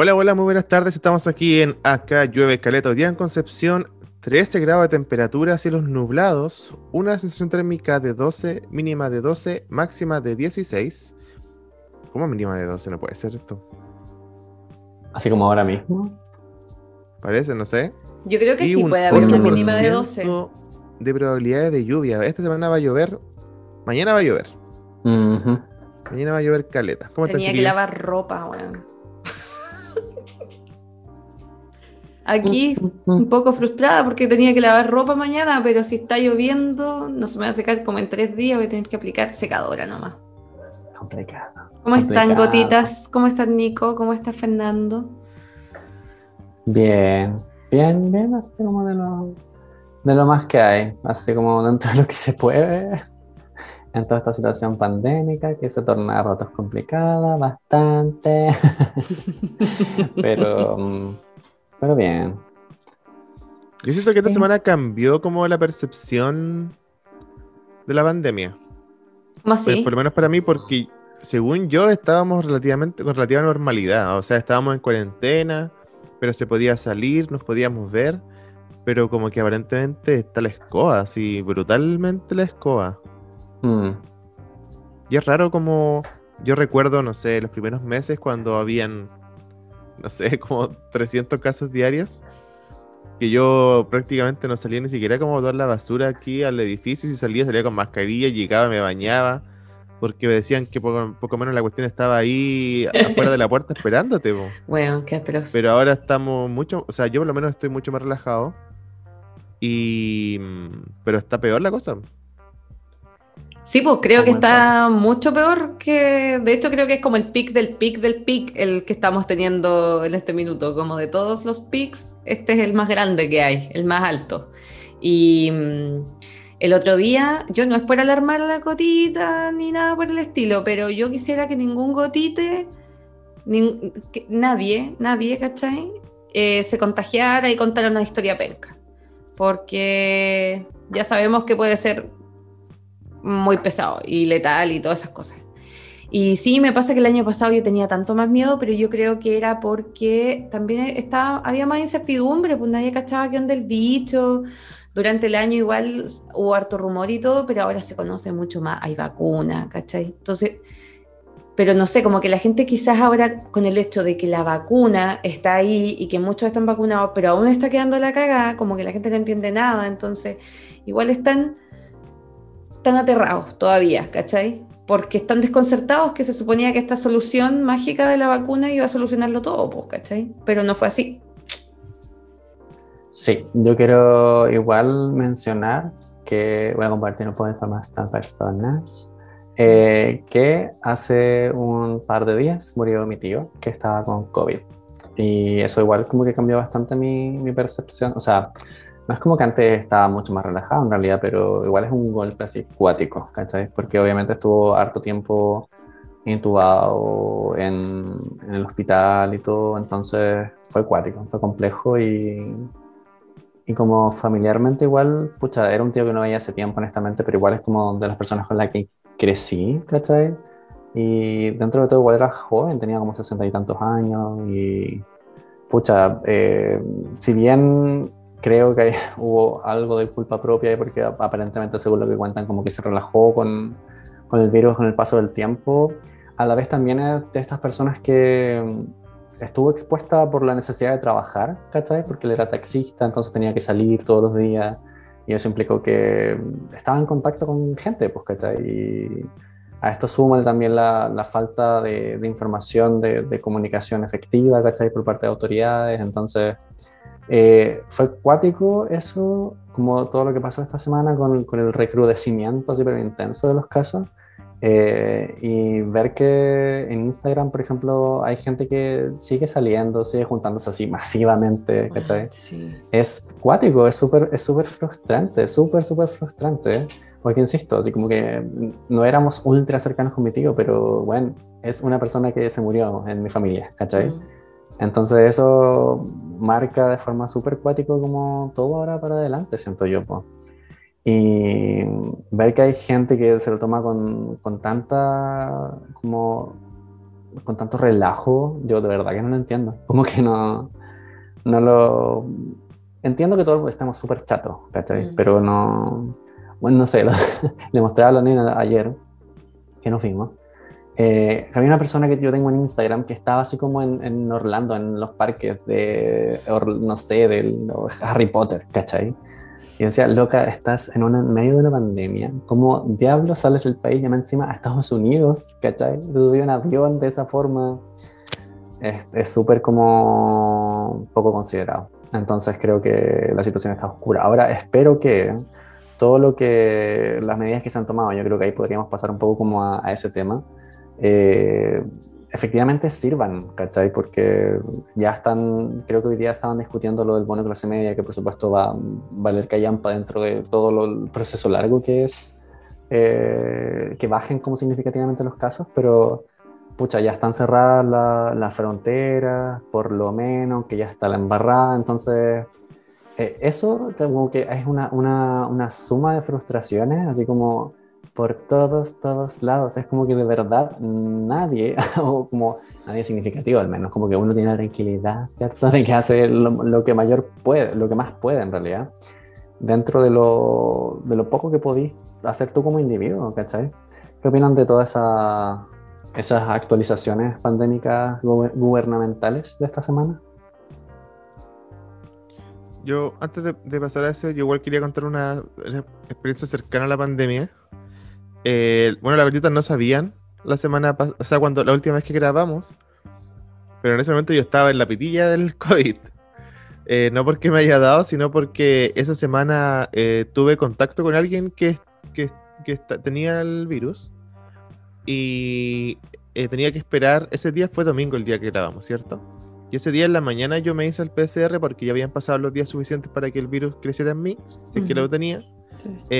Hola, hola, muy buenas tardes. Estamos aquí en Acá Llueve Caleta. Hoy día en Concepción, 13 grados de temperatura, cielos nublados, una sensación térmica de 12, mínima de 12, máxima de 16. ¿Cómo mínima de 12? No puede ser esto. Así como ahora mismo. Parece, no sé. Yo creo que Y sí un puede haber una 8% mínima de 12. de probabilidades de lluvia. Esta semana va a llover. Mañana va a llover. Mañana va a llover caleta. ¿Cómo están, Tenía que lavar ropa, weón. Aquí un poco frustrada porque tenía que lavar ropa mañana, pero si está lloviendo, no se me va a secar como en tres días, voy a tener que aplicar secadora nomás. Complicado. ¿Cómo están, gotitas? ¿Cómo estás, Nico? ¿Cómo está Fernando? Bien, bien, bien, así como de lo, de lo más que hay, así como dentro de lo que se puede, en toda esta situación pandémica que se torna a ratos complicada, bastante, pero, mm, pero bien. Yo siento que esta Sí. semana cambió como la percepción de la pandemia. ¿Cómo Pues, así? por lo menos para mí, porque según yo estábamos relativamente con relativa normalidad. O sea, estábamos en cuarentena, pero se podía salir, nos podíamos ver, pero como que aparentemente está la escoba, así brutalmente la escoba. Mm, Y es raro como yo recuerdo, no sé, los primeros meses cuando habían, no sé, como 300 casos diarios, que yo prácticamente no salía ni siquiera como a botar la basura aquí al edificio, y si salía salía con mascarilla, llegaba, me bañaba, porque me decían que poco, poco menos la cuestión estaba ahí afuera de la puerta esperándote. po. Weón, qué atroz. Pero ahora estamos mucho, o sea, yo por lo menos estoy mucho más relajado. Y. mm, Pero está peor la cosa. Sí, pues creo que ¿Cómo está mucho peor que, de hecho creo que es como el pic del pic del pic el que estamos teniendo en este minuto, como de todos los pics, este es el más grande que hay, el más alto. Y mm, el otro día, yo no es por alarmar a la gotita ni nada por el estilo, pero yo quisiera que ningún gotite, nin- que nadie, nadie, ¿cachai? Eh, se contagiara y contara una historia penca, porque ya sabemos que puede ser muy pesado y letal y todas esas cosas. Y sí, me pasa que el año pasado yo tenía tanto más miedo, pero yo creo que era porque también estaba, había más incertidumbre, pues nadie cachaba qué onda el bicho. Durante el año igual hubo harto rumor y todo, pero ahora se conoce mucho más, hay vacuna, ¿cachai? Entonces, pero no sé, como que la gente quizás ahora con el hecho de que la vacuna está ahí y que muchos están vacunados, pero aún está quedando la cagada, como que la gente no entiende nada, entonces igual están están aterrados todavía, ¿cachai? Porque están desconcertados que se suponía que esta solución mágica de la vacuna iba a solucionarlo todo, pues, ¿cachai? Pero no fue así. Sí, yo quiero igual mencionar que voy a compartir un poco de información a personas. eh, que hace un par de días murió mi tío que estaba con COVID. Y eso igual como que cambió bastante mi, mi percepción. O sea, no es como que antes estaba mucho más relajado en realidad, pero igual es un golpe así cuático, ¿cachai? Porque obviamente estuvo harto tiempo intubado en, en el hospital y todo, entonces fue cuático, fue complejo y, y como familiarmente igual, pucha, era un tío que no veía hace tiempo honestamente, pero igual es como de las personas con las que crecí, ¿cachai? Y dentro de todo igual era joven, tenía como sesenta y tantos años y pucha, eh, si bien creo que hubo algo de culpa propia porque aparentemente según lo que cuentan como que se relajó con, con el virus con el paso del tiempo, a la vez también es de estas personas que mm, estuvo expuesta por la necesidad de trabajar, ¿cachai? Porque él era taxista, entonces tenía que salir todos los días y eso implicó que mm, estaba en contacto con gente, pues, ¿cachai? Y a esto suma también la, la falta de, de información, de, de comunicación efectiva, ¿cachai? Por parte de autoridades, entonces... Eh, fue cuático eso, como todo lo que pasó esta semana con, con el recrudecimiento así pero intenso de los casos. Eh, y ver que en Instagram, por ejemplo, hay gente que sigue saliendo, sigue juntándose así masivamente, ¿cachai? Sí. Es cuático, es súper es súper frustrante, súper, súper frustrante. Porque insisto, así como que no éramos ultra cercanos con mi tío, pero bueno, es una persona que se murió en mi familia, ¿cachai? Mm. Entonces eso marca de forma súper cuático como todo ahora para adelante, siento yo. po. Y ver que hay gente que se lo toma con, con tanta como con tanto relajo, yo de verdad que no lo entiendo. Como que no, no lo... Entiendo que todos estamos súper chatos, ¿cachai? Mm. Pero no... Bueno, no sé, lo- le mostré a la nena ayer, que nos fuimos, eh, había una persona que yo tengo en Instagram que estaba así como en, en Orlando, en los parques de, no sé, del Harry Potter, ¿cachai? Y decía, loca, estás en, una, en medio de una pandemia, ¿cómo diablos sales del país más encima a Estados Unidos, ¿cachai? Subí un avión de esa forma. Es súper como poco considerado. Entonces creo que la situación está oscura. Ahora espero que todo lo que, las medidas que se han tomado, yo creo que ahí podríamos pasar un poco como a, a ese tema, eh, efectivamente sirvan, ¿cachai? Porque ya están, creo que hoy día estaban discutiendo lo del bono clase media, que por supuesto va a valer callampa dentro de todo lo- el proceso largo que es, eh, que bajen como significativamente los casos, pero pucha, ya están cerradas la- las fronteras, por lo menos, que ya está la embarrada, entonces eh, eso como que es una, una, una suma de frustraciones, así como por todos, todos lados. Es como que de verdad nadie, o como nadie significativo al menos, como que uno tiene la tranquilidad, ¿cierto? De que hace lo, que mayor puede, lo que más puede en realidad, dentro de lo, de lo poco que podís hacer tú como individuo, ¿cachai? ¿Qué opinan de todas esa- esas actualizaciones pandémicas guber- gubernamentales de esta semana? Yo, antes de, pasar a eso, yo igual quería contar una experiencia cercana a la pandemia. Eh, bueno, las verdad no sabían la semana pasada, o sea, cuando la última vez que grabamos, pero en ese momento yo estaba en la pitilla del COVID. Eh, no porque me haya dado, sino porque esa semana eh, tuve contacto con alguien que, que, que tenía el virus y eh, tenía que esperar. Ese día fue domingo el día que grabamos, ¿cierto? Y ese día en la mañana yo me hice el PCR porque ya habían pasado los días suficientes para que el virus creciera en mí, si es que lo tenía. Sí.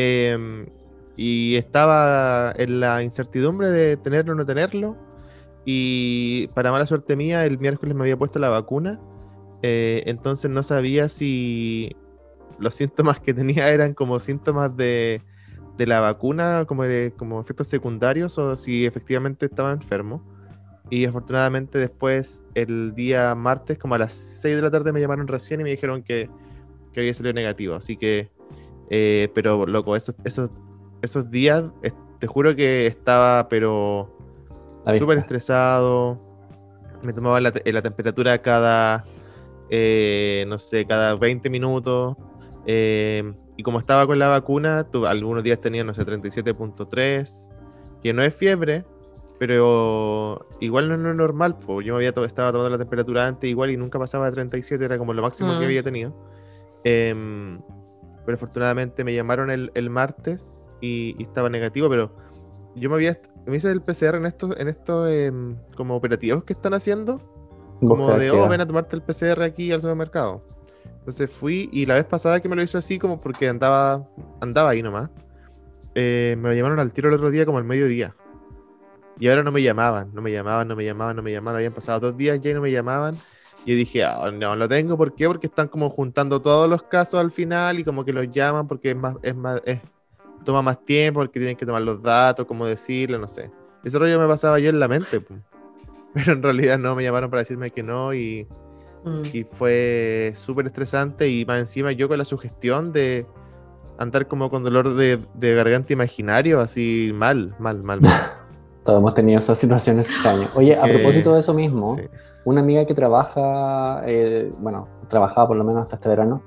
Y estaba en la incertidumbre de tenerlo o no tenerlo. Y para mala suerte mía, el miércoles me había puesto la vacuna. eh, entonces no sabía si los síntomas que tenía eran como síntomas de, de la vacuna, como, de, como efectos secundarios, o si efectivamente estaba enfermo. Y afortunadamente después, el día martes, como a las 6 de la tarde, me llamaron recién y me dijeron que, que había salido negativo. Así que, eh, pero loco, esos, esos, esos días, eh, te juro que estaba, pero súper estresado. Me tomaba la, la temperatura cada, eh, no sé, cada 20 minutos. eh, y como estaba con la vacuna, tu- algunos días tenía, no sé, 37.3, que no es fiebre, pero igual no es lo normal. Pues yo me había to- estaba tomando la temperatura antes igual y nunca pasaba de 37, era como lo máximo Mm. que había tenido. Em, pero afortunadamente me llamaron el, el martes y, y estaba negativo, pero yo me había me hice el PCR en estos, en estos em, como operativos que están haciendo, como de, oh, ven a tomarte el PCR aquí al supermercado. Entonces fui y la vez pasada que me lo hizo así, como porque andaba, andaba ahí nomás, eh, me llamaron al tiro el otro día como al mediodía. Y ahora no me llamaban, no me llamaban, no me llamaban, no me llamaban. Habían pasado dos días ya y no me llamaban. Y yo dije, ah, no lo tengo, ¿por qué? Porque están como juntando todos los casos al final y como que los llaman porque es más, es más, es, toma más tiempo, porque tienen que tomar los datos, como decirle, no sé. Ese rollo me pasaba yo en la mente, pero en realidad no, me llamaron para decirme que no y, Mm. y fue súper estresante y más encima yo con la sugestión de andar como con dolor de, de garganta imaginario, así mal, mal, mal. mal. Todos hemos tenido esas situaciones extrañas. Oye, a Sí. propósito de eso mismo, Sí. una amiga que trabaja, eh, bueno, trabajaba por lo menos hasta este verano,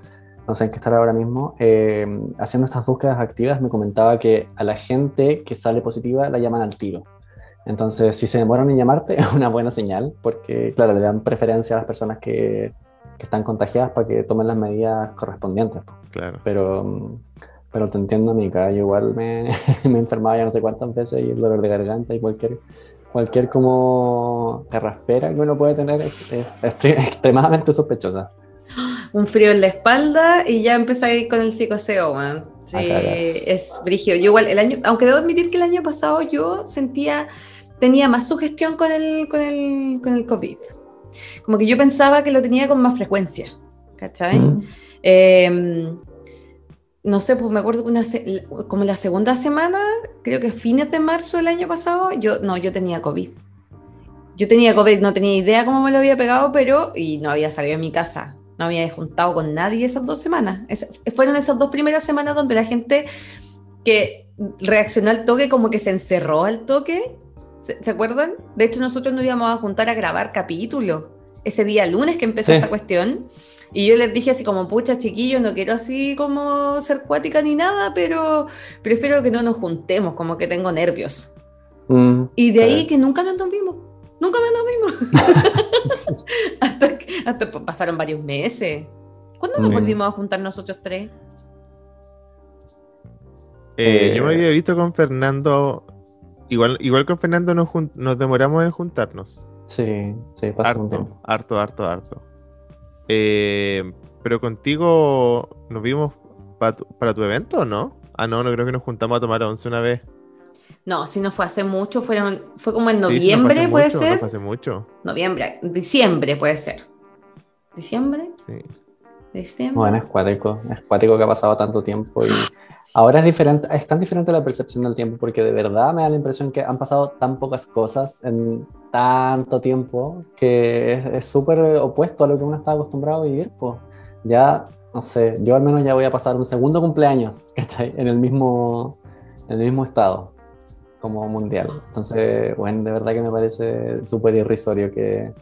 no sé en qué estará ahora mismo, eh, haciendo estas búsquedas activas, me comentaba que a la gente que sale positiva la llaman al tiro. Entonces, si se demoran en llamarte, es una buena señal, porque, claro, le dan preferencia a las personas que, que están contagiadas para que tomen las medidas correspondientes. pues. Claro. Pero, pero te entiendo, amiga. Yo igual me, me enfermaba ya no sé cuántas veces y el dolor de garganta y cualquier, cualquier como carraspera que uno puede tener es, es extre- extremadamente sospechosa. Un frío en la espalda y ya empecé a ir con el psicoseo, man. Sí, es brigio. Yo igual, el año, aunque debo admitir que el año pasado yo sentía, tenía más sugestión con el, con el, con el COVID. Como que yo pensaba que lo tenía con más frecuencia, ¿cachai? Mm. Eh, no sé, pues me acuerdo que una como la segunda semana, creo que fines de marzo del año pasado, yo no, yo tenía COVID. yo tenía COVID, no tenía idea cómo me lo había pegado, pero, y no había salido de mi casa, no había juntado con nadie esas dos semanas. fueron esas dos primeras semanas donde la gente que reaccionó al toque como que se encerró al toque. ¿Se, acuerdan? De hecho, nosotros nos íbamos a juntar a grabar capítulo ese día lunes que empezó esta cuestión. Y yo les dije así como, pucha, chiquillos, no quiero así como ser cuática ni nada, pero prefiero que no nos juntemos, como que tengo nervios. Mm, y de ahí que nunca nos vimos. Nunca nos vimos. hasta, hasta pasaron varios meses. ¿Cuándo nos volvimos a juntar nosotros tres? Eh, yo me había visto con Fernando. Igual, igual con Fernando nos, nos demoramos en juntarnos. Sí, sí, pasó harto, un tiempo. Harto, harto, harto. Eh, pero contigo nos vimos para tu, evento, ¿o ¿no? Ah, no, no creo que nos juntamos a tomar once una vez. No, si no fue hace mucho, fueron, fue como en noviembre, puede ser. No fue hace mucho. Noviembre, diciembre puede ser. ¿Diciembre? Sí. ¿Diciembre? Bueno, es cuático, es cuático que ha pasado tanto tiempo y Ahora es diferente, es tan diferente la percepción del tiempo porque de verdad me da la impresión que han pasado tan pocas cosas en tanto tiempo que es súper opuesto a lo que uno está acostumbrado a vivir. Pues ya, no sé, yo al menos ya voy a pasar un segundo cumpleaños, ¿cachai? En el mismo, en el mismo estado como mundial. Entonces, bueno, de verdad que me parece súper irrisorio que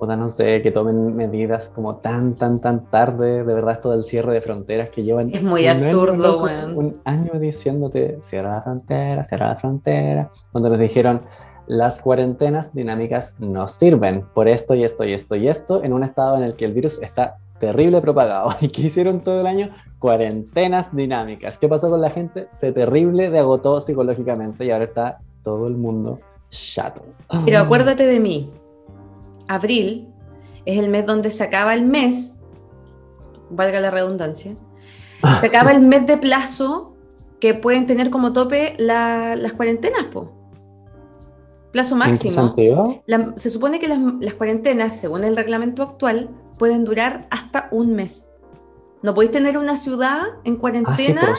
no sé, que tomen medidas como tan, tan, tan tarde, de verdad esto del cierre de fronteras que llevan... Es muy absurdo, Un año diciéndote, cierra la frontera, cierra la frontera, cuando nos dijeron, las cuarentenas dinámicas no sirven por esto y esto y esto y esto, en un estado en el que el virus está terrible propagado. ¿Y que hicieron todo el año? Cuarentenas dinámicas. ¿Qué pasó con la gente? Se terrible de agotó psicológicamente y ahora está todo el mundo chato. Pero acuérdate de mí, abril es el mes donde se acaba el mes, valga la redundancia, se acaba el mes de plazo que pueden tener como tope las cuarentenas, po. Plazo máximo. se supone que las, cuarentenas, según el reglamento actual, pueden durar hasta un mes. No podéis tener una ciudad en cuarentena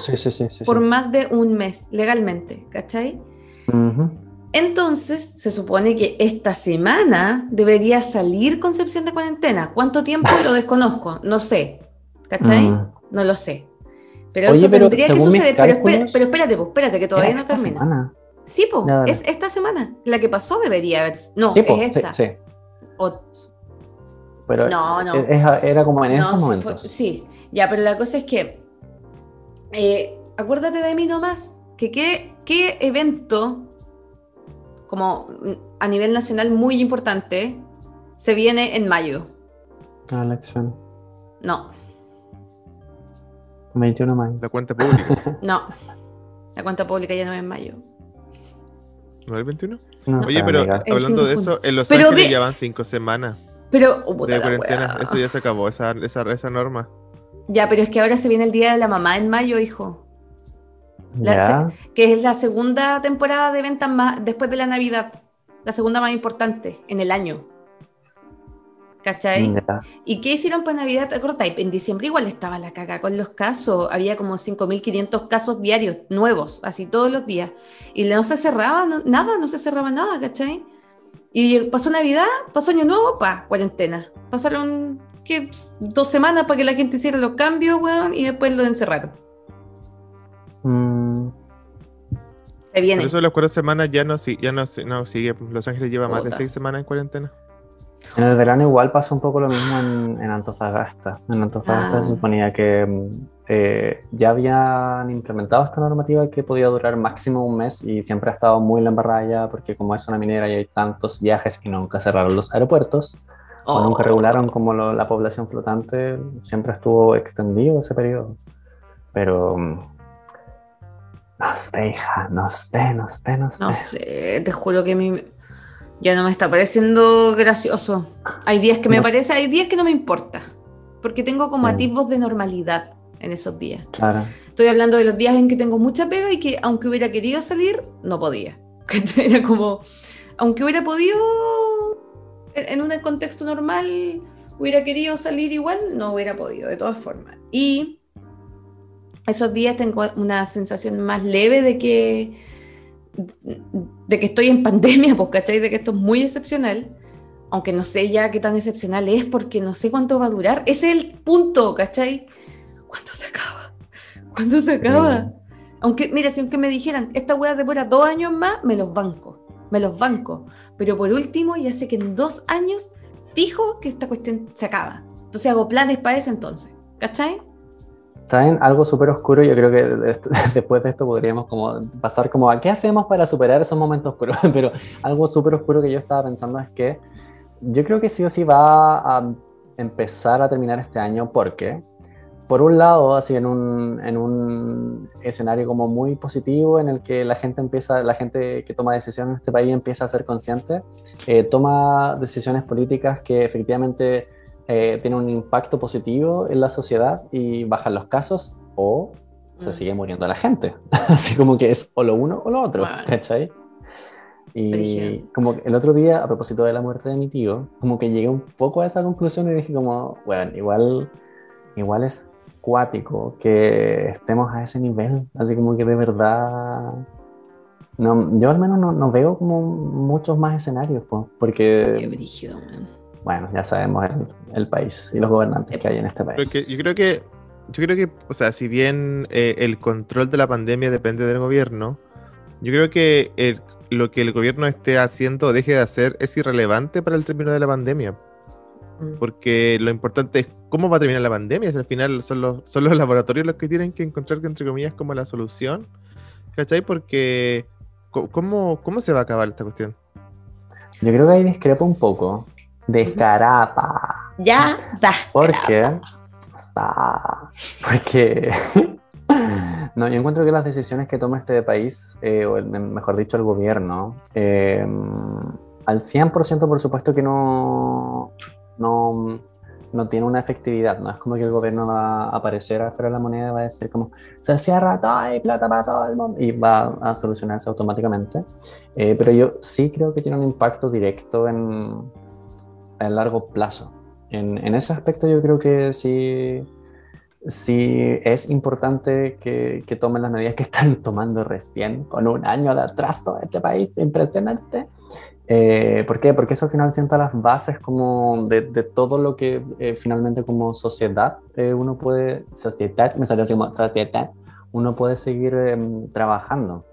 por más de un mes, legalmente, ¿cachai? Entonces, se supone que esta semana debería salir Concepción de cuarentena. ¿Cuánto tiempo? Lo desconozco, no sé. ¿Cachai? Mm. No lo sé. Pero eso tendría que suceder. Pero, espérate, pues, espérate, que todavía no termina. Sí, pues, es esta semana. La que pasó debería haber. No, es esta. Sí, Pero no, no. era como en estos momentos. sí, ya, pero la cosa es que. Eh, acuérdate de mí nomás. Que qué, qué evento como a nivel nacional muy importante, se viene en mayo. La elección. No. 21 de mayo. La cuenta pública. no. La cuenta pública ya no es en mayo. ¿No es el 21? Oye, pero hablando de eso, en Los Ángeles ya van cinco semanas. Pero, oh, de cuarentena, eso ya se acabó, esa, esa, esa norma. Ya, pero es que ahora se viene el día de la mamá en mayo, hijo que es la segunda temporada de ventas más después de la Navidad, la segunda más importante en el año. ¿Cachai? ¿Y qué hicieron para Navidad? En diciembre igual estaba la caga con los casos. Había como 5.500 casos diarios, nuevos, así todos los días. Y no se cerraba nada, no se cerraba nada, ¿cachai? Y pasó Navidad, pasó Año Nuevo, pa, cuarentena. Pasaron ¿qué? dos semanas para que la gente hiciera los cambios, weón, y después lo encerraron. Mm. Se viene. Por eso las cuatro semanas ya no, ya no, no sigue. Los Ángeles lleva más de seis semanas en cuarentena. En el verano igual pasó un poco lo mismo en, Antofagasta. En Antofagasta se ah. suponía que mm, eh, ya habían implementado esta normativa que podía durar máximo un mes y siempre ha estado muy la embarrada porque como es una minera y hay tantos viajes que nunca cerraron los aeropuertos o nunca oh. regularon como la población flotante, siempre estuvo extendido ese periodo. Pero mm, no sé, hija, no sé, no sé, no sé. No sé, te juro que a mí ya no me está pareciendo gracioso. Hay días que me parece, hay días que no me importa, porque tengo como atisbos de normalidad en esos días. Claro. Estoy hablando de los días en que tengo mucha pega y que aunque hubiera querido salir, no podía. Era como, aunque hubiera podido, en un contexto normal, hubiera querido salir igual, no hubiera podido, de todas formas. Y esos días tengo una sensación más leve de que, de que estoy en pandemia, pues, ¿cachai? De que esto es muy excepcional, aunque no sé ya qué tan excepcional es porque no sé cuánto va a durar. Ese es el punto, ¿cachai? ¿Cuándo se acaba? ¿Cuándo se acaba? Aunque, mira, si aunque me dijeran, esta weá demora dos años más, me los banco, me los banco. Pero por último, ya sé que en dos años fijo que esta cuestión se acaba. Entonces hago planes para ese entonces, ¿cachai? ¿Saben? Algo súper oscuro, yo creo que después de esto podríamos como pasar como a qué hacemos para superar esos momentos oscuros, pero algo súper oscuro que yo estaba pensando es que yo creo que sí o sí va a empezar a terminar este año porque, por un lado, así en un, en un escenario como muy positivo en el que la gente empieza, la gente que toma decisiones en este país empieza a ser consciente, eh, toma decisiones políticas que efectivamente eh, tiene un impacto positivo en la sociedad y bajan los casos o se mm. sigue muriendo la gente. Así como que es o lo uno o lo otro, ¿cachai? Y como el otro día, a propósito de la muerte de mi tío, como que llegué un poco a esa conclusión y dije como, bueno, igual, igual es cuático que estemos a ese nivel, así como que de verdad... No, yo al menos no, no veo como muchos más escenarios, porque... Qué brígido, man bueno, ya sabemos el, país y los gobernantes que hay en este país. yo creo que, yo creo que, o sea, si bien eh, el control de la pandemia depende del gobierno, yo creo que lo que el gobierno esté haciendo o deje de hacer es irrelevante para el término de la pandemia. Mm. Porque lo importante es cómo va a terminar la pandemia. Si al final son los, son los laboratorios los que tienen que encontrar, entre comillas, como la solución. ¿Cachai? Porque, ¿cómo, cómo se va a acabar esta cuestión? Yo creo que ahí discrepo un poco. Descarada. Ya, da. ¿Por qué? Porque. no, yo encuentro que las decisiones que toma este país, eh, o mejor dicho, el gobierno, eh, al 100% por supuesto que no, no, no tiene una efectividad. No es como que el gobierno va a aparecer afuera de la moneda y va a decir como se cierra todo hay plata para todo el mundo y va a solucionarse automáticamente. Eh, pero yo sí creo que tiene un impacto directo en a largo plazo. En, en, ese aspecto yo creo que sí, sí es importante que, que, tomen las medidas que están tomando recién, con un año de atraso este país, impresionante. Eh, ¿Por qué? Porque eso al final sienta las bases como de, de todo lo que eh, finalmente como sociedad eh, uno puede, sociedad, me salió así como sociedad, uno puede seguir em, trabajando.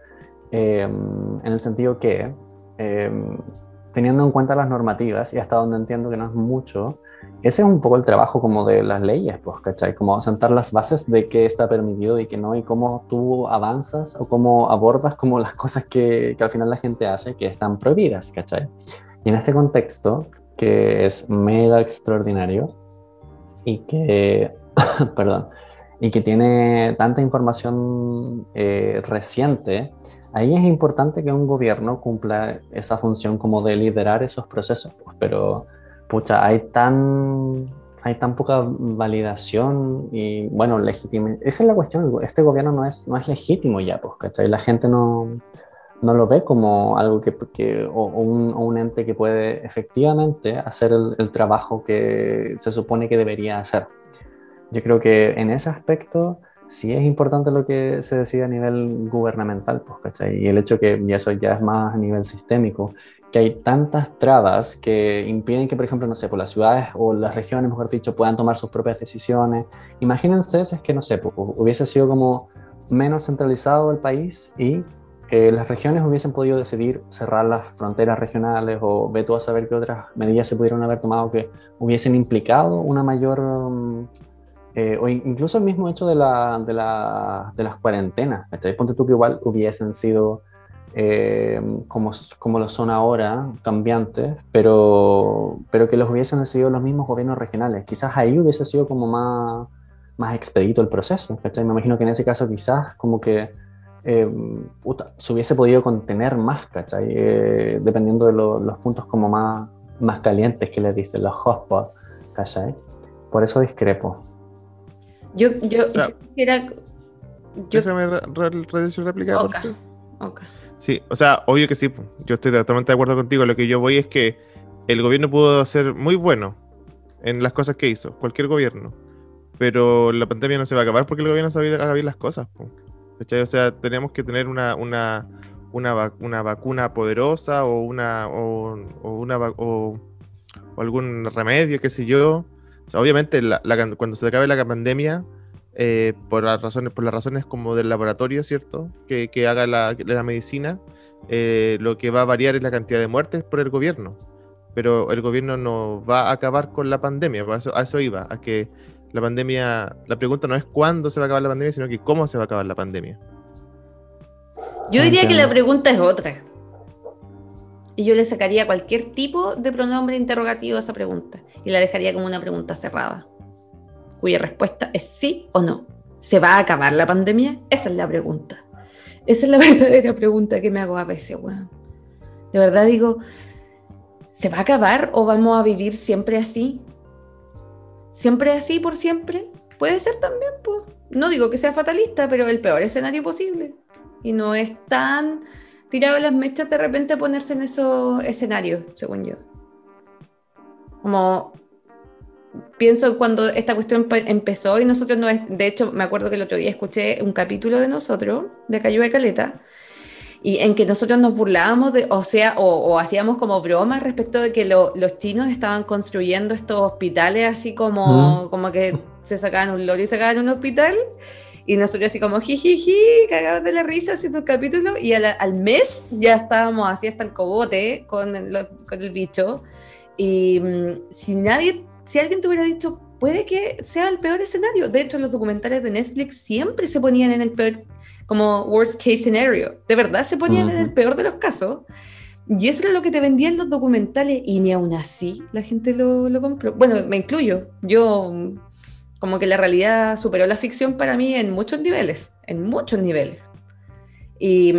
Em, en el sentido que em, teniendo en cuenta las normativas y hasta donde entiendo que no es mucho, ese es un poco el trabajo como de las leyes, pues, ¿cachai? Como sentar las bases de qué está permitido y qué no, y cómo tú avanzas o cómo abordas como las cosas que, que al final la gente hace que están prohibidas, ¿cachai? Y en este contexto, que es mega extraordinario y que, perdón, y que tiene tanta información eh, reciente, Ahí es importante que un gobierno cumpla esa función como de liderar esos procesos, pues, pero pucha, hay tan, hay tan poca validación y bueno, legítima. Esa es la cuestión, este gobierno no es, no es legítimo ya, pues, ¿cachai? La gente no, no lo ve como algo que, que o, un, un, ente que puede efectivamente hacer el, el trabajo que se supone que debería hacer. Yo creo que en ese aspecto sí es importante lo que se decide a nivel gubernamental, pues, ¿cachai? Y el hecho que, y eso ya es más a nivel sistémico, que hay tantas trabas que impiden que, por ejemplo, no sé, por pues, las ciudades o las regiones, mejor dicho, puedan tomar sus propias decisiones. Imagínense si es que, no sé, pues, hubiese sido como menos centralizado el país y eh, las regiones hubiesen podido decidir cerrar las fronteras regionales o ve tú a saber qué otras medidas se pudieron haber tomado que hubiesen implicado una mayor... Mm, eh, o incluso el mismo hecho de, la, de, la, de las cuarentenas, ¿cachai? Ponte tú que igual hubiesen sido eh, como, como lo son ahora, cambiantes, pero, pero que los hubiesen decidido los mismos gobiernos regionales. Quizás ahí hubiese sido como más, más expedito el proceso, ¿cachai? Me imagino que en ese caso quizás como que eh, se hubiese podido contener más, ¿cachai? dependiendo de los puntos como más, más calientes que le dicen, los hotspots, ¿cachai? Por eso discrepo. Yo, yo, yo era. Déjame réplica. Sí, o sea, obvio que sí. Yo estoy totalmente de acuerdo contigo. Lo que yo voy es que el gobierno pudo ser muy bueno en las cosas que hizo, cualquier gobierno. Pero la pandemia no se va a acabar porque el gobierno sabe haga bien las cosas. O sea, tenemos que tener una, una, una, una vacuna poderosa o una o, una o, algún remedio, qué sé yo. Obviamente cuando se acabe la pandemia, eh, por las razones, por las razones como del laboratorio, ¿cierto? Que, haga la, la medicina, eh, lo que va a variar es la cantidad de muertes por el gobierno. Pero el gobierno no va a acabar con la pandemia, a eso, a eso iba, a que la pandemia, la pregunta no es cuándo se va a acabar la pandemia, sino que cómo se va a acabar la pandemia. Yo diría que la pregunta es otra. Y yo le sacaría cualquier tipo de pronombre interrogativo a esa pregunta y la dejaría como una pregunta cerrada, cuya respuesta es sí o no. ¿Se va a acabar la pandemia? Esa es la pregunta. Esa es la verdadera pregunta que me hago a veces, weón. De verdad digo, ¿se va a acabar o vamos a vivir siempre así? ¿Siempre así por siempre? Puede ser también, pues. No digo que sea fatalista, pero el peor escenario posible. Y no es tan tirado las mechas de repente ponerse en esos escenarios, según yo. Como pienso cuando esta cuestión empezó y nosotros no es, de hecho me acuerdo que el otro día escuché un capítulo de nosotros, de Cayo de Caleta, y en que nosotros nos burlábamos de, o sea, o, hacíamos como bromas respecto de que los chinos estaban construyendo estos hospitales así como, como que se sacaban un loro y sacaban un hospital. Y nosotros así como jijiji, cagados de la risa haciendo el capítulo. Y al, mes ya estábamos así hasta el cogote con el, con el bicho. Y mm, si nadie, si alguien te hubiera dicho, puede que sea el peor escenario. De hecho, los documentales de Netflix siempre se ponían en el peor, como worst case scenario. De verdad se ponían en el peor de los casos. Y eso era lo que te vendían los documentales y ni aún así la gente lo, lo compró. Bueno, me incluyo. Yo como que la realidad superó la ficción para mí en muchos niveles, en muchos niveles. Y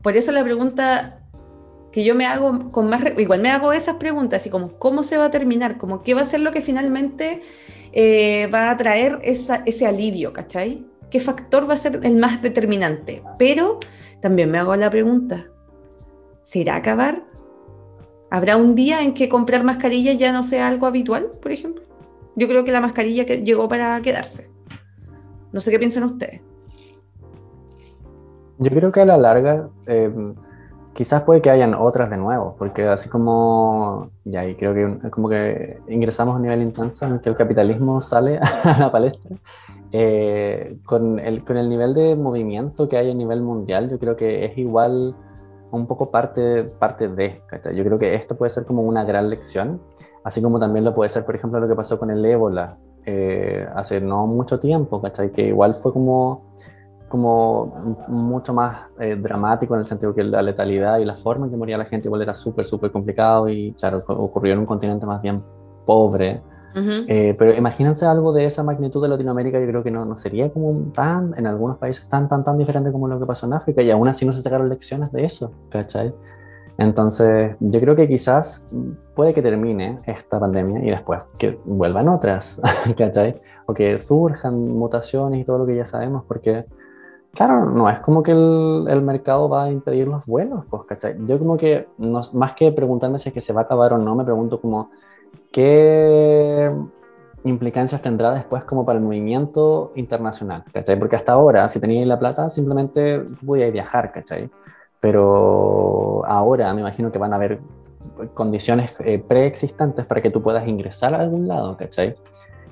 por eso la pregunta que yo me hago con más, igual me hago esas preguntas, y como cómo se va a terminar, como qué va a ser lo que finalmente eh, va a traer ese alivio, ¿cachai? ¿Qué factor va a ser el más determinante? Pero también me hago la pregunta, ¿se irá a acabar? ¿Habrá un día en que comprar mascarillas ya no sea algo habitual, por ejemplo? Yo creo que la mascarilla que llegó para quedarse. No sé qué piensan ustedes. Yo creo que a la larga eh, quizás puede que hayan otras de nuevo, porque así como, ya, y creo que como que ingresamos a un nivel intenso en el que el capitalismo sale a la palestra, eh, con, el, con el nivel de movimiento que hay a nivel mundial, yo creo que es igual un poco parte, parte de, yo creo que esto puede ser como una gran lección Así como también lo puede ser, por ejemplo, lo que pasó con el ébola eh, hace no mucho tiempo, ¿cachai? Que igual fue como, como mucho más eh, dramático en el sentido que la letalidad y la forma en que moría la gente igual era súper, súper complicado y, claro, ocurrió en un continente más bien pobre. Eh, pero imagínense algo de esa magnitud de Latinoamérica, yo creo que no, no sería como tan, en algunos países, tan, tan, tan diferente como lo que pasó en África, y aún así no se sacaron lecciones de eso, ¿cachai? Entonces, yo creo que quizás puede que termine esta pandemia y después que vuelvan otras, ¿cachai? O que surjan mutaciones y todo lo que ya sabemos, porque, claro, no es como que el, mercado va a impedir los vuelos, pues, ¿cachai? Yo como que, más que preguntarme si es que se va a acabar o no, me pregunto como, ¿qué implicancias tendrá después como para el movimiento internacional, ¿cachai? Porque hasta ahora, si teníais la plata, simplemente podíais viajar, ¿cachai? pero ahora me imagino que van a haber condiciones eh, preexistentes para que tú puedas ingresar a algún lado, ¿cachai?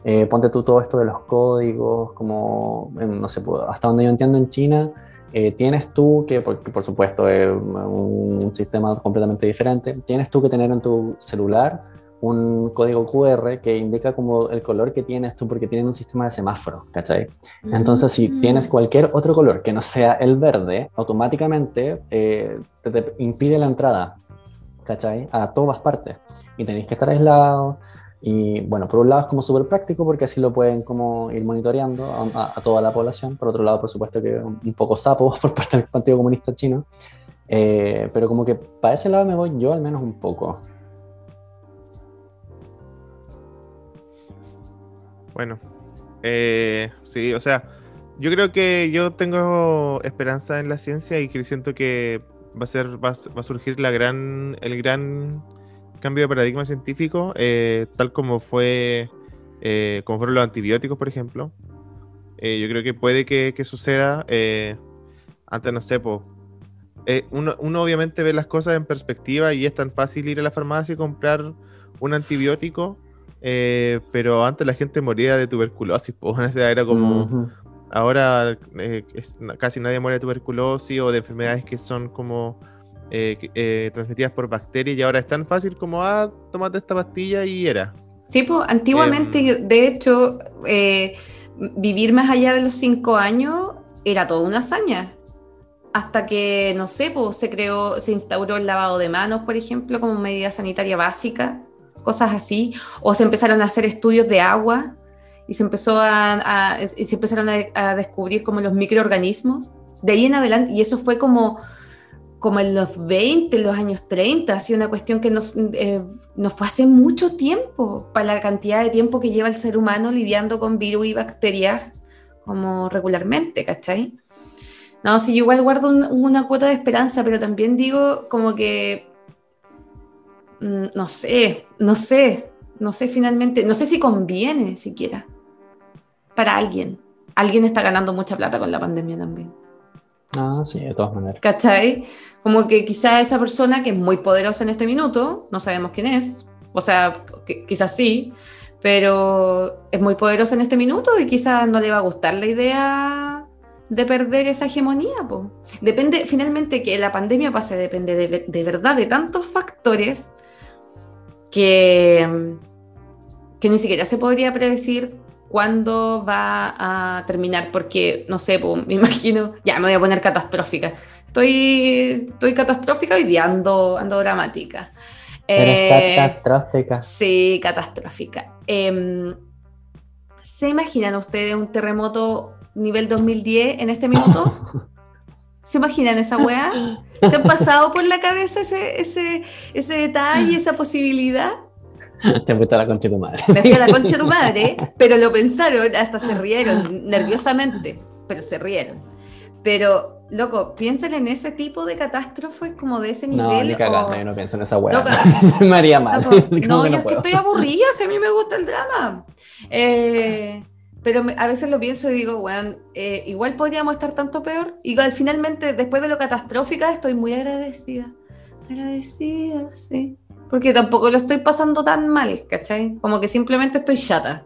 Eh, ponte tú todo esto de los códigos, como, no sé, pues, hasta donde yo entiendo en China, eh, tienes tú que, porque por supuesto es un sistema completamente diferente, tienes tú que tener en tu celular un código QR que indica como el color que tienes tú, porque tienen un sistema de semáforo, ¿cachai? Entonces, si mm. tienes cualquier otro color que no sea el verde, automáticamente eh, te, impide la entrada, ¿cachai? A todas partes. Y tenéis que estar aislados. Y bueno, por un lado es como súper práctico porque así lo pueden como ir monitoreando a, toda la población. Por otro lado, por supuesto que un poco sapo por parte del Partido Comunista Chino. Eh, pero como que para ese lado me voy yo al menos un poco. Bueno, eh, sí, o sea, yo creo que yo tengo esperanza en la ciencia y que siento que va a ser, va, a surgir el gran cambio de paradigma científico, eh, tal como fue, eh, como fueron los antibióticos, por ejemplo. yo creo que puede que, suceda. antes, no sé, eh, uno, uno obviamente ve las cosas en perspectiva y es tan fácil ir a la farmacia y comprar un antibiótico, eh, pero antes la gente moría de tuberculosis, pues, o sea, era como... Ahora eh, es- casi nadie muere de tuberculosis o de enfermedades que son como eh, eh, transmitidas por bacterias y ahora es tan fácil como, ah, tómate esta pastilla y era. Sí, pues antiguamente, Em. de hecho, vivir más allá de los cinco años era toda una hazaña. Hasta que, no sé, pues se creó, se instauró el lavado de manos, por ejemplo, como medida sanitaria básica, cosas así. O se empezaron a hacer estudios de agua y se empezó a, a- y se empezaron a, a descubrir como los microorganismos. De ahí en adelante, y eso fue como, como en los 20, en los años 30, así una cuestión que nos, eh, nos fue hace mucho tiempo, para la cantidad de tiempo que lleva el ser humano lidiando con virus y bacterias como regularmente, ¿cachai? No, sí, yo igual guardo un- una cuota de esperanza, pero también digo como que, mm, no sé, no sé, no sé finalmente, no sé si conviene siquiera para alguien. Alguien está ganando mucha plata con la pandemia también. Ah, sí, de todas maneras. ¿Cachai? Como que quizá esa persona que es muy poderosa en este minuto, no sabemos quién es, o sea, que- quizás sí, pero es muy poderosa en este minuto y quizás no le va a gustar la idea de perder esa hegemonía. po. Depende, finalmente, que la pandemia pase, depende de, de verdad de tantos factores que, que ni siquiera se podría predecir cuándo va a terminar, porque, no sé, me imagino, ya me voy a poner catastrófica. Estoy, estoy catastrófica hoy día, ando, ando dramática. Eh, catastrófica. Sí, catastrófica. Em, ¿Se imaginan ustedes un terremoto nivel 2010 en este minuto? ¿Se imaginan esa weá? ¿Se han pasado por la cabeza ese, ese, ese detalle, esa posibilidad? Te fuiste a la concha de tu madre. Me fui a la concha de tu madre, pero lo pensaron, hasta se rieron nerviosamente, pero se rieron. Pero, loco, piensen en ese tipo de catástrofes como de ese No, nivel. ni o- cagando, yo no pienso en esa weá. Loca. Me haría mal. Loco, no, que yo no es que estoy aburrida, si a mí me gusta el drama. Eh, pero a veces lo pienso y digo, bueno, eh, igual podríamos estar tanto peor. Igual finalmente, después de lo catastrófica, estoy muy agradecida. Agradecida, sí. Porque tampoco lo estoy pasando tan mal, ¿cachai? Como que simplemente estoy chata.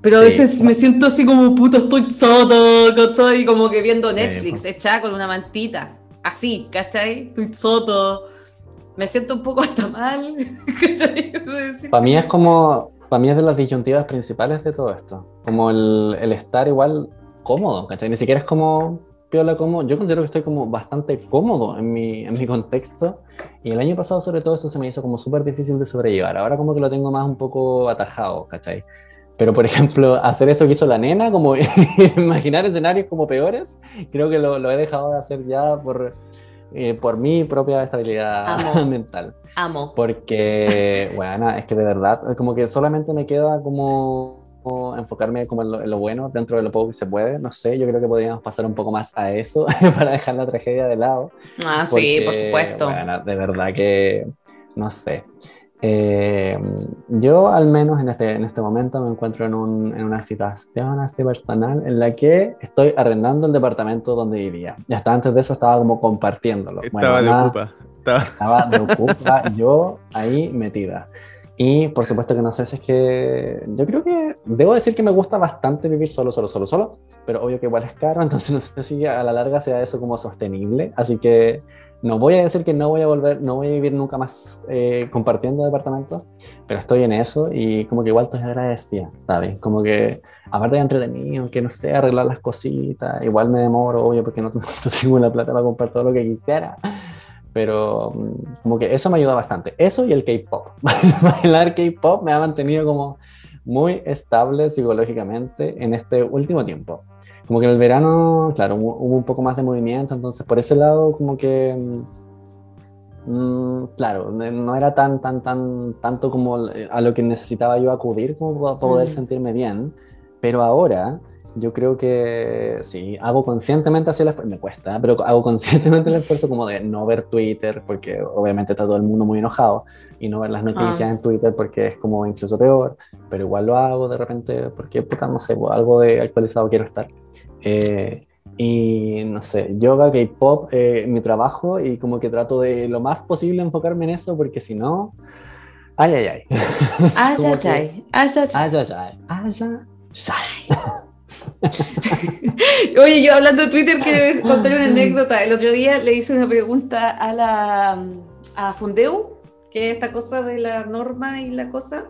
Pero a Sí, veces claro. me siento así como puta, estoy chata, ¿cachai? Como que viendo Netflix, echada con una mantita. Así, ¿cachai? Estoy chata. Me siento un poco hasta mal. ¿cachai? Para mí es como, para mí es de las disyuntivas principales de todo esto. Como el, el estar igual cómodo, ¿cachai? Ni siquiera es como piola como, yo considero que estoy como bastante cómodo en mi, en mi contexto. Y el año pasado sobre todo eso se me hizo como súper difícil de sobrellevar. Ahora como que lo tengo más un poco atajado, ¿cachai? Pero por ejemplo, hacer eso que hizo la nena, como imaginar escenarios como peores, creo que lo, lo he dejado de hacer ya por, eh, por mi propia estabilidad Amo. mental. Amo. Porque, bueno, es que de verdad, como que solamente me queda como, como enfocarme como en lo, en lo bueno dentro de lo poco que se puede. No sé, yo creo que podríamos pasar un poco más a eso para dejar la tragedia de lado. Ah, sí, por porque, supuesto. bueno, de verdad que, no sé. Eh, yo al menos en este, en este momento me encuentro en, un- en una situación así personal en la que estoy arrendando el departamento donde vivía. Y hasta antes de eso estaba como compartiéndolo. Bueno, Estaba de nada- ocupa. Estaba- estaba de ocupa yo ahí metida. Y por supuesto que no sé si es que. Yo creo que. Debo decir que me gusta bastante vivir solo, solo, solo, solo. Pero obvio que igual es caro, entonces no sé si a la larga sea eso como sostenible. Así que no voy a decir que no voy a volver, no voy a vivir nunca más eh, compartiendo departamento. Pero estoy en eso y como que igual estoy agradecida, ¿sabes? Como que. Aparte de entretenido, que no sé, arreglar las cositas. Igual me demoro, obvio, porque no, no tengo la plata para comprar todo lo que quisiera. Pero mm, como que eso me ayuda bastante. Eso y el K-pop. Bailar K-pop me ha mantenido como muy estable psicológicamente en este último tiempo. Como que en el verano, claro, hubo, hubo un poco más de movimiento, entonces por ese lado como que, mm, mm, claro, no no era tan, tan, tan, tanto como a lo que necesitaba yo acudir como para poder Mm. sentirme bien. Pero ahora yo creo que sí, hago conscientemente así el esfuerzo, me cuesta, pero hago conscientemente el esfuerzo como de no ver Twitter, porque obviamente está todo el mundo muy enojado, y no ver las noticias Ah. en Twitter porque es como incluso peor, pero igual lo hago de repente porque, puta, no sé, pues, algo de actualizado quiero estar. Eh, Y no sé, yoga, K-pop, eh, mi trabajo y como que trato de lo más posible enfocarme en eso porque si no, ay, ay, ay. Ay, ay, ay, ay, Ay, ay, ay. Ay, ay, Oye, yo hablando de Twitter, quiero contar una anécdota. El otro día le hice una pregunta a la a Fundeu, que es esta cosa de la norma y la cosa.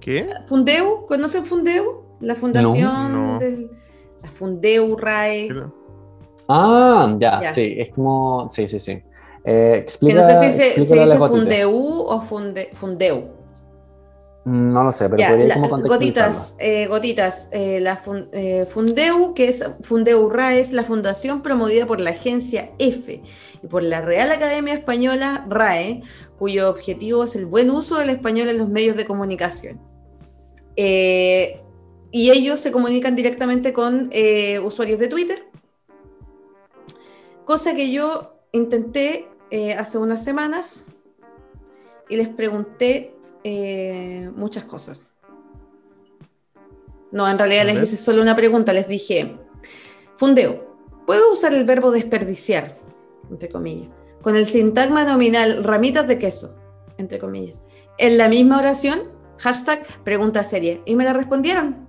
¿Qué? Fundeu, ¿conocen Fundeu? La fundación No. del la Fundeu RAE. Ah, ya, Ya. sí, es como, sí, sí, sí. Eh, Que no sé si se, dice. Fundeu o funde, Fundeu. No lo sé, pero Ya, podría la- como gotitas, eh, gotitas. eh, la fun- eh, Fundeu, que es Fundeu RAE, es la fundación promovida por la agencia EFE y por la Real Academia Española RAE, cuyo objetivo es el buen uso del español en los medios de comunicación. Y ellos se comunican directamente con usuarios de Twitter, cosa que yo intenté hace unas semanas y les pregunté eh, muchas cosas. No, en realidad les hice solo una pregunta, les dije, Fundeo, ¿puedo usar el verbo desperdiciar, entre comillas, con el sintagma nominal ramitas de queso, entre comillas, en la misma oración? Hashtag pregunta seria. Y me la respondieron.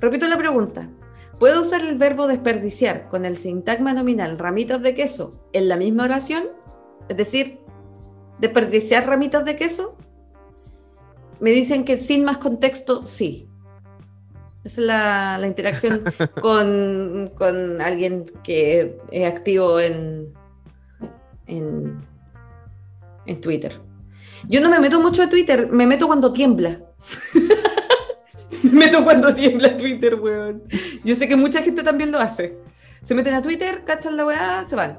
Repito la pregunta. ¿Puedo usar el verbo desperdiciar con el sintagma nominal ramitas de queso en la misma oración? Es decir, desperdiciar ramitas de queso. Me dicen que sin más contexto, sí. Esa es la, la interacción con, con alguien que es activo en, en, en Twitter. Yo no me meto mucho a Twitter, me meto cuando tiembla. me meto cuando tiembla Twitter, weón. Yo sé que mucha gente también lo hace. Se meten a Twitter, cachan la weá, se van.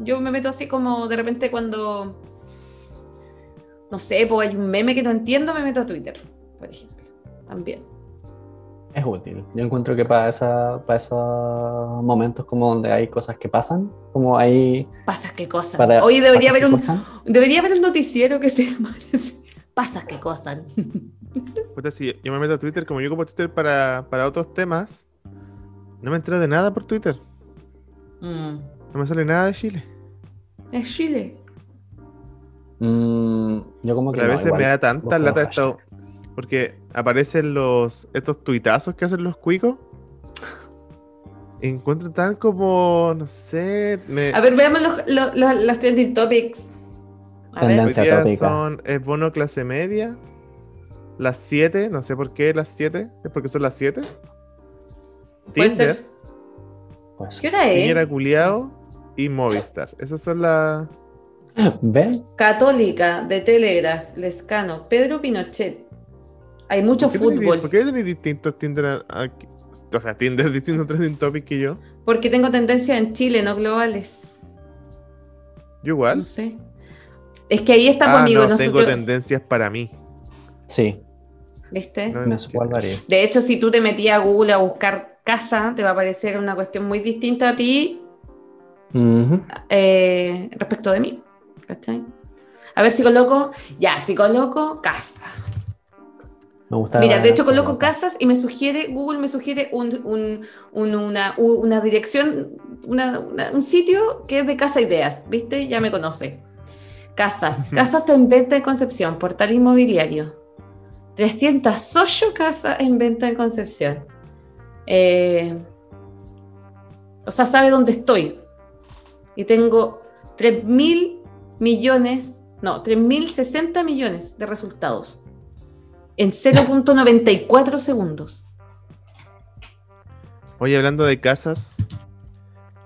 Yo me meto así como de repente cuando, no sé, pues hay un meme que no entiendo, me meto a Twitter, por ejemplo. También. Es útil. Yo encuentro que para, esa, para esos momentos como donde hay cosas que pasan, como hay... Pasas qué cosa. Para, Oye, debería pasas haber que un, debería haber un noticiero que se llama. Pasas qué cosa. Puta, si yo me meto a Twitter, como yo ocupo Twitter para, para otros temas, no me entero de nada por Twitter. Mm. No me sale nada de Chile. Es Chile. Mm, yo como que Pero a no, veces igual me da tanta lata esto. Porque aparecen los estos tuitazos que hacen los cuicos. Encuentro tan como, no sé, me, A ver, veamos los, los- los- las trending topics. A ver. hoy Tendencia día tópica. son, es bono clase media, las 7, no sé por qué las 7, es porque son las 7. Puede Tinder, ser. ¿Qué hora es? Piñera Culeado y Movistar. Esas son las... ¿Ves? Católica, de Telegraph, Lescano, Pedro Pinochet. Hay mucho ¿Por qué tenéis- fútbol. ¿Por qué tenéis distintos Tinder? a- a- o sea, Tinder, distintos trending topics que yo? Porque tengo tendencia en Chile, no globales. Yo igual. No sé. Es que ahí está Ah, conmigo. no, nosotros, tengo tendencias para mí. Sí, ¿Viste? No. De hecho, si tú te metías a Google a buscar casa, te va a aparecer una cuestión muy distinta a ti eh, respecto de mí. ¿Cachai? A ver si coloco. Ya, si coloco casa. Me gusta. Mira, de hecho coloco casas y me sugiere, Google me sugiere un, un- un- una, dirección, una- una- un sitio que es de Casa Ideas, ¿viste? Ya me conoce. Casas, casas en venta en Concepción, portal inmobiliario. 308 casas en venta en Concepción. Eh, o sea, sabe dónde estoy. Y tengo 3 mil millones, no, 3 mil 60 millones de resultados en 0.94 segundos. Oye, hablando de casas,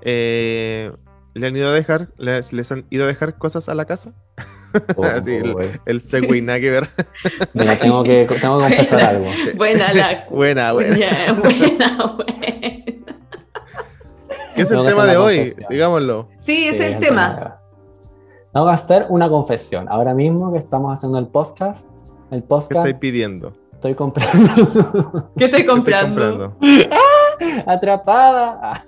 eh, ¿le han ido a dejar? ¿Les, les han ido a dejar cosas a la casa? Oh, Así, el-. El segway nada que ver. Mira, tengo que, tengo que confesar algo. Buena la Buena, buena. buena, buena. ¿Qué es Tengo el tema de hoy? Digámoslo. Sí, este Sí, es el tema. Tengo que hacer una confesión. Ahora mismo que estamos haciendo el podcast, el ¿Qué podcast, estáis pidiendo? estoy comprando ¿Qué estoy ¿Qué estáis comprando? atrapada. Ah,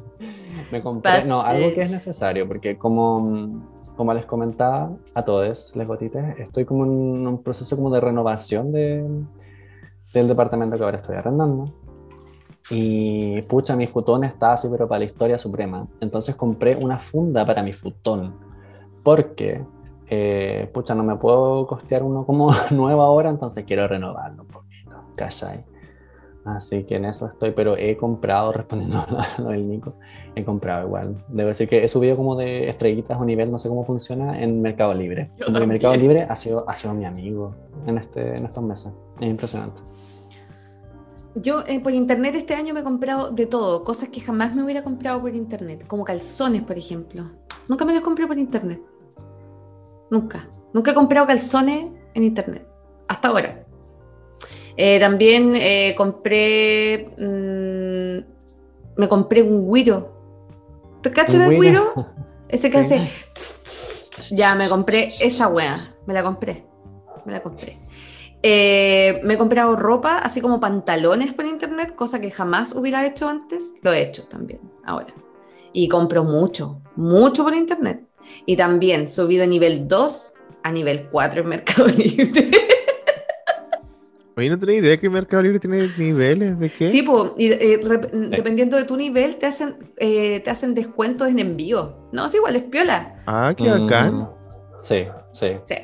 me compré, no, algo que es necesario, porque como, como les comentaba a todos, les gotites, estoy como en un proceso como de renovación de, del departamento que ahora estoy arrendando. Y pucha, mi futón está así, pero para la historia suprema. Entonces compré una funda para mi futón. Porque, eh, pucha, no me puedo costear uno como nuevo ahora, entonces quiero renovarlo un poquito. ¿Cachai? Así que en eso estoy, pero he comprado, respondiendo a lo del Nico, he comprado igual. Debo decir que he subido como de estrellitas o nivel, no sé cómo funciona, en Mercado Libre. Yo Porque. Mercado Libre ha sido, ha sido mi amigo en, este, en estos meses. Es impresionante. Yo eh, por internet este año me he comprado de todo, cosas que jamás me hubiera comprado por internet, como calzones, por ejemplo. Nunca me los compré por internet. Nunca. Nunca he comprado calzones en internet. Hasta ahora. Eh, también eh, compré. mm, me compré un guiro. ¿Te cachas del guiro? Ese que hace. tss, tss, tss. Ya, me compré esa wea. Me la compré. Me la compré. Eh, me he comprado ropa, así como pantalones por internet, cosa que jamás hubiera hecho antes. Lo he hecho también, ahora. Y compro mucho, mucho por internet. Y también subí de nivel 2 a nivel 4 en Mercado Libre. Oye, no tenía idea que Mercado Libre tiene niveles de qué. Sí, pues, y, eh, dependiendo de tu nivel, te hacen, eh, te hacen descuentos en envío. No, es igual, es piola. Ah, qué bacán. Mm, Sí, sí. Sí.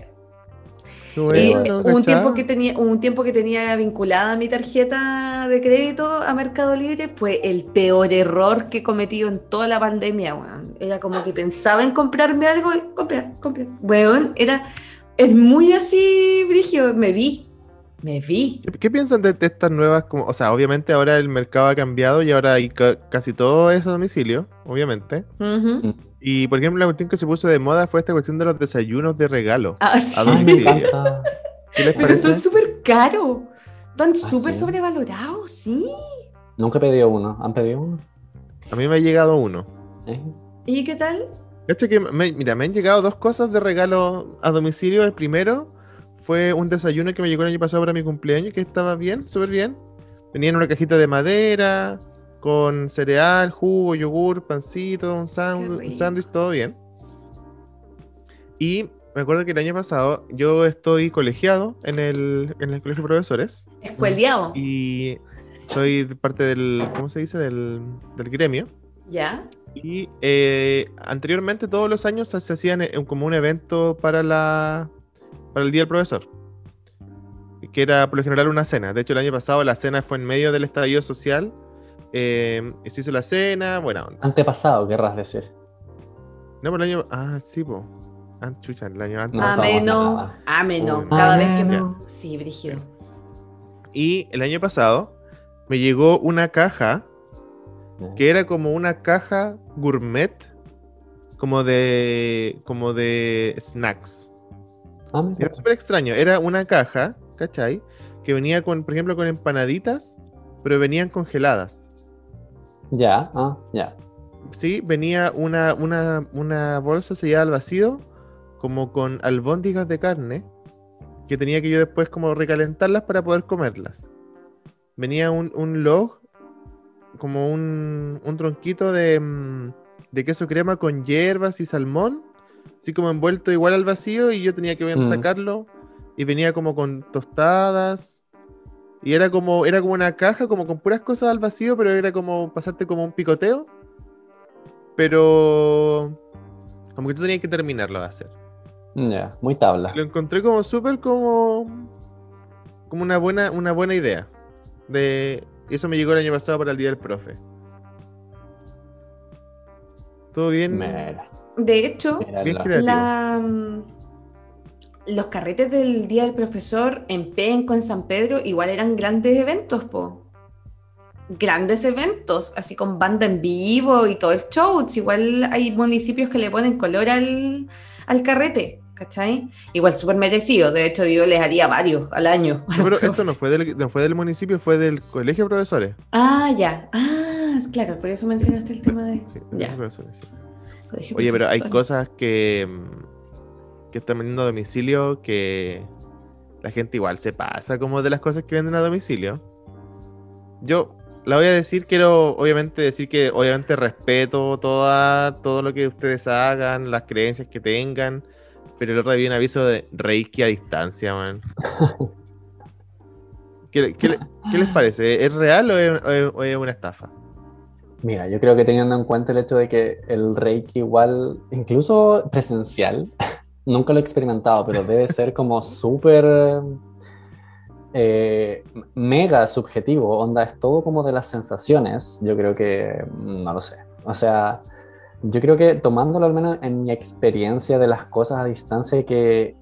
Y bueno, hubo un tiempo que tenía, un tiempo que tenía vinculada mi tarjeta de crédito a Mercado Libre, fue el peor error que he cometido en toda la pandemia, weón. Era como que pensaba en comprarme algo y comprar, comprar. Weón, era, es muy así, Brigio, me vi, me vi. ¿Qué, qué piensan de, de estas nuevas? Como, o sea, obviamente ahora el mercado ha cambiado y ahora hay ca- casi todo es a domicilio, obviamente. Ujú. Y por ejemplo, la cuestión que se puso de moda fue esta cuestión de los desayunos de regalo. Ah, sí. ¿A Pero son súper caros, están súper sí? sobrevalorados, sí. Nunca he pedido uno. ¿Han pedido uno? A mí me ha llegado uno. ¿Eh? ¿Y qué tal? Cacha que me- mira, me han llegado dos cosas de regalo a domicilio. El primero fue un desayuno que me llegó el año pasado para mi cumpleaños, que estaba bien, súper bien. Venía en una cajita de madera, con cereal, jugo, yogur, pancito, un sándwich, todo bien. Y me acuerdo que el año pasado yo estoy colegiado en el, en el colegio de profesores Escueleado. y soy parte del, ¿cómo se dice? Del, del gremio. ¿Ya? Y eh, anteriormente todos los años se, se hacían eh, como un evento para la para el Día del Profesor. Que era por lo general una cena. De hecho, el año pasado la cena fue en medio del estallido social. Eh, se hizo la cena. Bueno, Antepasado, querrás decir. no por el año. Ah, sí, po. Ah, chucha, el año antes. No somos Ameno, nada. ameno, Uy, cada vez que Ameno. me... Sí, Brígido. Y el año pasado me llegó una caja que era como una caja gourmet, como de, como de snacks. Ah. Era súper extraño. Era una caja, ¿cachai? Que venía con, por ejemplo, con empanaditas, pero venían congeladas. Ya, ah, ya. Sí, venía una, una, una bolsa sellada al vacío, como con albóndigas de carne, que tenía que yo después como recalentarlas para poder comerlas. Venía un, un log, como un, un tronquito de, mm, de queso crema con hierbas y salmón, así como envuelto igual al vacío, y yo tenía que Mm. sacarlo, y venía como con tostadas. Y era como, era como una caja, como con puras cosas al vacío, pero era como pasarte como un picoteo. Pero como que tú tenías que terminarlo de hacer. Ya, muy tabla. Lo encontré como súper como como una buena una buena idea. De y eso me llegó el año pasado para el día del profe. Todo bien. Mira, De hecho, la- los carretes del Día del Profesor en Penco, en San Pedro, igual eran grandes eventos, po. Grandes eventos, así con banda en vivo y todo el show. Igual hay municipios que le ponen color al, al carrete, ¿cachai? Igual súper merecido. De hecho, yo les haría varios al año. No, pero esto no fue del, no fue del municipio, fue del colegio de profesores. Ah, ya. Ah, claro, por eso mencionaste el tema de. Sí, Ya. profesores, sí. Oye, pero hay cosas que, mm, que están vendiendo a domicilio que la gente igual se pasa como de las cosas que venden a domicilio. Yo la voy a decir, quiero obviamente decir que obviamente respeto toda, todo lo que ustedes hagan, las creencias que tengan, pero el otro día vi un aviso de Reiki a distancia, man. ¿Qué, qué qué les parece? ¿Es real o es, o es- o es una estafa? Mira, yo creo que teniendo en cuenta el hecho de que el Reiki igual, incluso presencial, nunca lo he experimentado, pero debe ser como súper eh, mega subjetivo, onda, es todo como de las sensaciones, yo creo que, mm, no lo sé, o sea, yo creo que tomándolo al menos en mi experiencia de las cosas a distancia que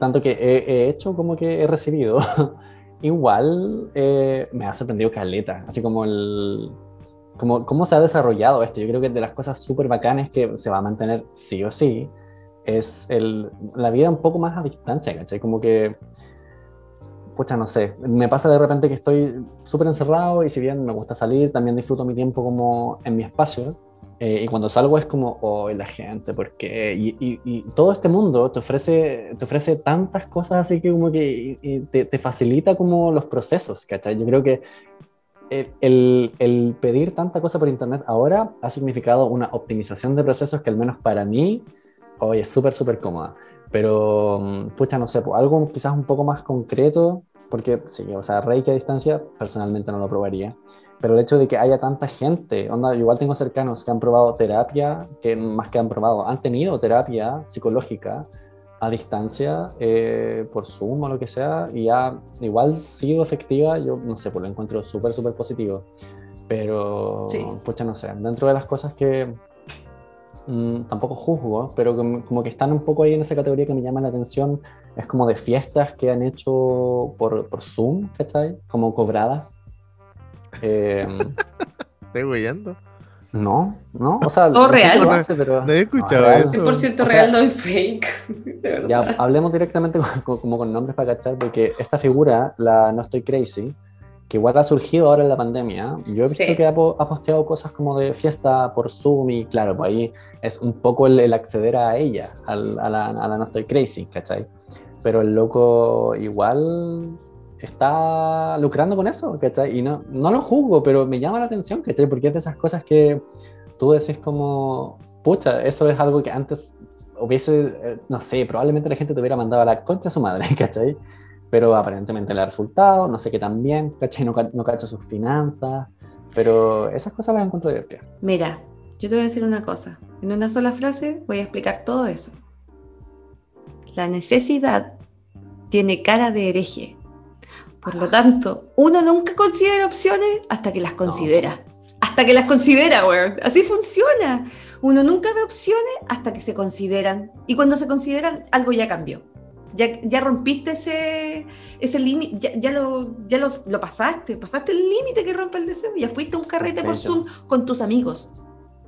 tanto que he, he hecho como que he recibido, igual eh, me ha sorprendido caleta, así como el como, cómo se ha desarrollado esto. Yo creo que de las cosas súper bacanas que se va a mantener sí o sí es el, la vida un poco más a distancia, ¿cachai? Como que, pucha, no sé, me pasa de repente que estoy súper encerrado y si bien me gusta salir, también disfruto mi tiempo como en mi espacio. eh, y cuando salgo es como, oh, la gente, porque y, y, y todo este mundo te ofrece, te ofrece tantas cosas así que como que y- te, te facilita como los procesos, ¿cachai? Yo creo que el, el- el pedir tanta cosa por internet ahora ha significado una optimización de procesos que al menos para mí hoy es súper, súper cómoda. Pero, mm, pucha, no sé, algo quizás un poco más concreto, porque sí, o sea, Reiki a distancia personalmente no lo probaría. Pero el hecho de que haya tanta gente, onda, igual tengo cercanos que han probado terapia, que más que han probado, han tenido terapia psicológica a distancia, eh, por Zoom o lo que sea, y ha igual sido efectiva, yo no sé, pues lo encuentro súper, súper positivo. Pero, Sí. pucha, no sé, dentro de las cosas que mm, tampoco juzgo, pero como, como que están un poco ahí en esa categoría que me llama la atención, es como de fiestas que han hecho por, por Zoom, ¿cachai? Como cobradas. Eh, ¿Estás güeyando? no, no, o sea, Todo real. lo hace, pero No había escuchado real. eso. 100% O sea- real, no es fake. De. Ya, hablemos directamente con- con- como con nombres para cachar, porque esta figura, la No Estoy Crazy, que igual ha surgido ahora en la pandemia, yo he visto Sí. que ha, ha posteado cosas como de fiesta por Zoom y claro, pues ahí es un poco el, el acceder a ella, al- a, la, a la No Estoy Crazy, ¿cachai? Pero el loco igual está lucrando con eso, ¿cachai? Y no, no lo juzgo, pero me llama la atención, ¿cachai? Porque es de esas cosas que tú decís como, pucha, eso es algo que antes hubiese, eh, no sé, probablemente la gente te hubiera mandado a la concha de su madre, ¿cachai? Pero aparentemente le ha resultado, no sé qué tan bien, ¿cachai? No, no cacho sus finanzas, pero esas cosas las encuentro divertidas. Mira, yo te voy a decir una cosa. En una sola frase voy a explicar todo eso. La necesidad tiene cara de hereje. Por lo tanto, uno nunca considera opciones hasta que las considera. Hasta que las considera, weón. Así funciona. Uno nunca ve opciones hasta que se consideran. Y cuando se consideran, algo ya cambió. Ya, ya rompiste ese, ese límite, ya, ya, lo, ya lo, lo pasaste, pasaste el límite que rompe el deseo, ya fuiste a un carrete por. Zoom con tus amigos.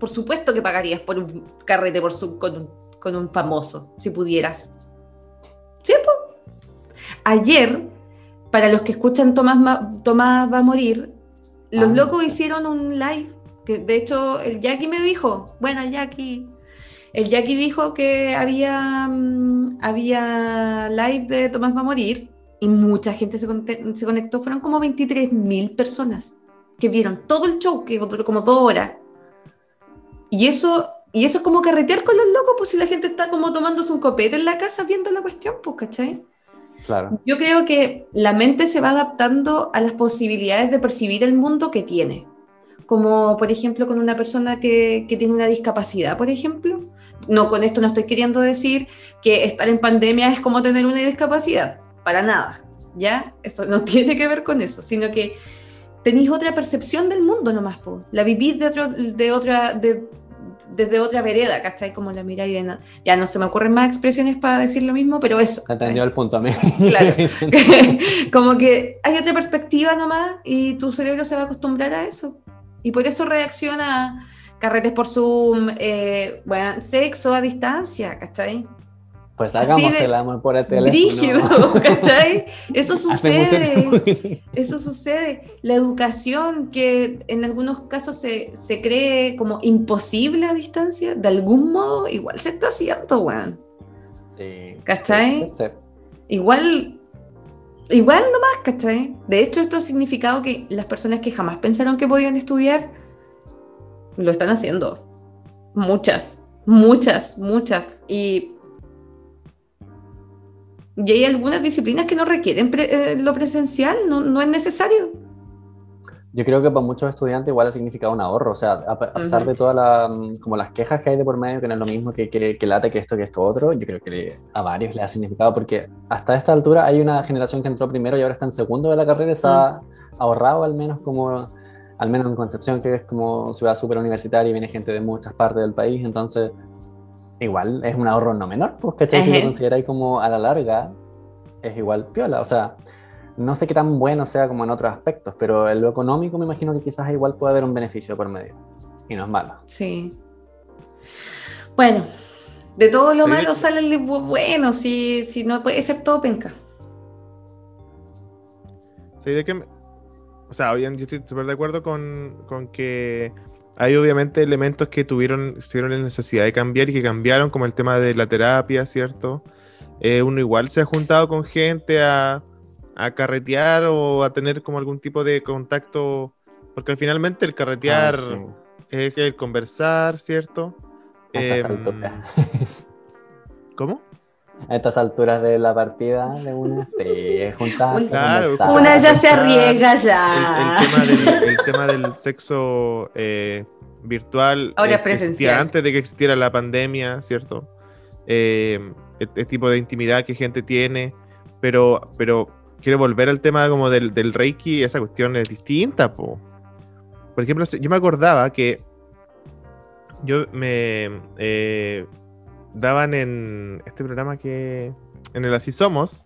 Por supuesto que pagarías por un carrete por Zoom con un, con un famoso, si pudieras. ¿Sí, po? Ayer, para los que escuchan Tomás, Ma- Tomás va a morir, los Ah, locos hicieron un live, que de hecho el Jackie me dijo, bueno Jackie, el Jackie dijo que había, mm, había live de Tomás va a morir y mucha gente se, se conectó, fueron como 23 mil personas que vieron todo el show, que como dos horas. Y eso, y eso es como carretear con los locos, pues si la gente está como tomándose un copete en la casa viendo la cuestión, pues, ¿cachai? Claro, Yo creo que la mente se va adaptando a las posibilidades de percibir el mundo que tiene. Como por ejemplo con una persona que, que tiene una discapacidad, por ejemplo. No, con esto no estoy queriendo decir que estar en pandemia es como tener una discapacidad, para nada, ¿ya? Eso no tiene que ver con eso, sino que tenéis otra percepción del mundo nomás, po. la vivís de, otro, de otra, de- desde otra vereda, ¿cachai? Como la miráis de... Ya no se me ocurren más expresiones para decir lo mismo, pero eso. entendió el punto a mí. Claro. como que hay otra perspectiva nomás y tu cerebro se va a acostumbrar a eso. Y por eso reacciona carretes por Zoom, eh, bueno, sexo a distancia, ¿cachai? Pues hagamos el amor por el teléfono. Brígido, ¿cachai? Eso sucede. Eso sucede. La educación que en algunos casos se, se cree como imposible a distancia, de algún modo igual se está haciendo, weón. Sí. ¿Cachai? Sí, sí, sí. Igual, igual nomás, ¿cachai? De hecho, esto ha significado que las personas que jamás pensaron que podían estudiar, lo están haciendo. Muchas, muchas, muchas. Y Y hay algunas disciplinas que no requieren pre- eh, lo presencial, no, no es necesario. Yo creo que para muchos estudiantes igual ha significado un ahorro, o sea, a, a pesar de todas las como las quejas que hay de por medio, que no es lo mismo que, que, que late, que esto, que esto otro, yo creo que le- a varios le ha significado, porque hasta esta altura hay una generación que entró primero y ahora está en segundo de la carrera se ha ahorrado al menos como, al menos en Concepción, que es como ciudad súper universitaria y viene gente de muchas partes del país, entonces igual es un ahorro no menor, pues, ¿cachai? Si lo consideráis como a la larga, es igual piola, o sea... No sé qué tan bueno sea como en otros aspectos, pero en lo económico me imagino que quizás igual puede haber un beneficio por medio. Y no es malo. Sí. Bueno, de todo lo malo sale el bu- bueno, si, si no puede ser todo penca. Sí, de que me- O sea, yo estoy súper de acuerdo con, con que hay obviamente elementos que tuvieron, tuvieron la necesidad de cambiar y que cambiaron, como el tema de la terapia, ¿cierto? Eh, uno igual se ha juntado con gente a, a carretear o a tener como algún tipo de contacto, porque finalmente el carretear Ah, sí. es el conversar, ¿cierto? A estas alturas. ¿Cómo? A estas alturas de la partida de una se juntan. Claro. Una ya se arriesga el, ya. el tema del, el tema del sexo eh, virtual Ahora eh, es presencial. antes de que existiera la pandemia, ¿cierto? Eh, este tipo de intimidad que gente tiene, pero, pero quiero volver al tema como del, del Reiki, esa cuestión es distinta, po. Por ejemplo, yo me acordaba que yo me eh, daban en este programa que en el Así Somos,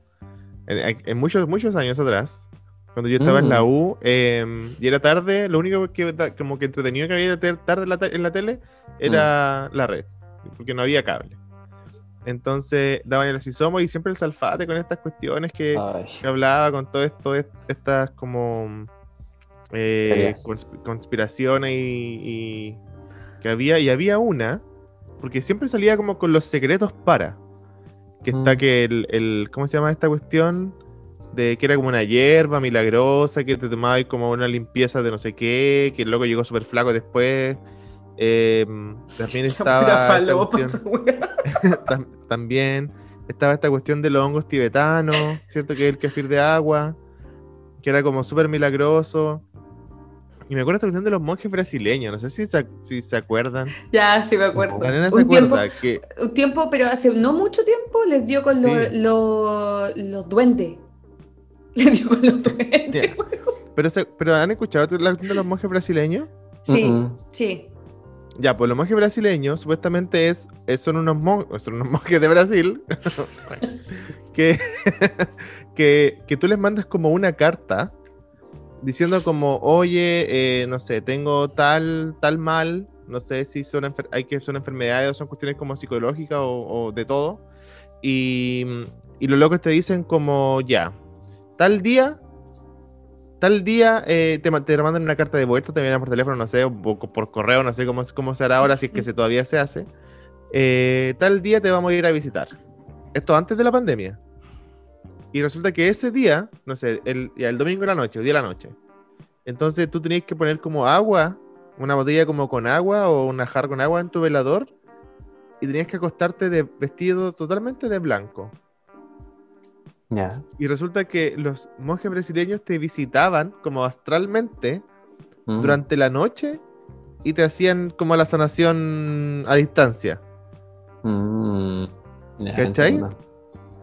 en, en muchos, muchos años atrás, cuando yo estaba en la Mm. U eh, y era tarde, lo único que como que entretenido que había tarde en la, te- en la tele era la red, porque no había cable. Entonces daban el Así Somos y siempre el salfate con estas cuestiones que, que hablaba con todo esto, est- estas como eh, conspiraciones y, y que había, y había una, porque siempre salía como con los secretos para, que está Mm. que el, el- ¿cómo se llama esta cuestión? De que era como una hierba milagrosa, que te tomaba ahí como una limpieza de no sé qué, que el loco llegó súper flaco después. Eh, también estaba También estaba esta cuestión de los hongos tibetanos, ¿cierto? Que es el kefir de agua, que era como súper milagroso. Y me acuerdo esta cuestión de los monjes brasileños, no sé si se, si se acuerdan. Ya, sí me acuerdo. La nena se Un tiempo, acuerda que un tiempo, pero hace no mucho tiempo les dio con los, Sí. los, los duendes. Les dio con los duendes. Pero, se- pero ¿han escuchado la cuestión de los monjes brasileños? Sí, sí. Ya, pues los monjes brasileños supuestamente es, son, unos mon- son unos monjes de Brasil que, que, que tú les mandas como una carta diciendo como, oye, eh, no sé, tengo tal, tal mal, no sé si son, enfer- hay que son enfermedades o son cuestiones como psicológicas o, o de todo. Y, y los locos te dicen como, ya, tal día, tal día eh, te, te mandan una carta de vuelta, te vienen por teléfono, no sé, o por, correo, no sé cómo, cómo se hará ahora, si es que se, todavía se hace. Eh, tal día te vamos a ir a visitar. Esto antes de la pandemia. Y resulta que ese día, no sé, el, el domingo de la noche, el día de la noche. Entonces tú tenías que poner como agua, una botella como con agua o una jarra con agua en tu velador y tenías que acostarte de vestido totalmente de blanco. Y resulta que los monjes brasileños te visitaban como astralmente Mm. durante la noche y te hacían como la sanación a distancia. Mm. ¿Cachai?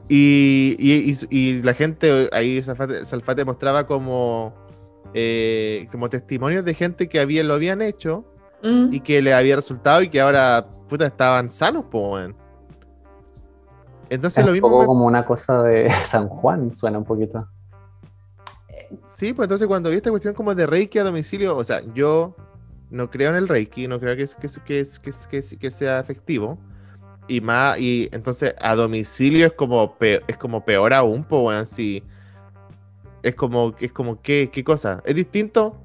Y, y- y- y la gente ahí, Salfate, Salfate mostraba como, eh, como testimonios de gente que había, lo habían hecho Mm. y que le había resultado y que ahora puta, estaban sanos, po, weón. Entonces Es lo un mismo. poco me- como una cosa de San Juan, suena un poquito. Sí, pues entonces cuando vi esta cuestión como de Reiki a domicilio, o sea, yo no creo en el Reiki, no creo que, es- que, es- que, es- que, es- que, es- sea efectivo. Y más, y entonces a domicilio es como, pe- es como peor aún, pues, si es como, es como ¿qué, qué cosa? ¿Es distinto?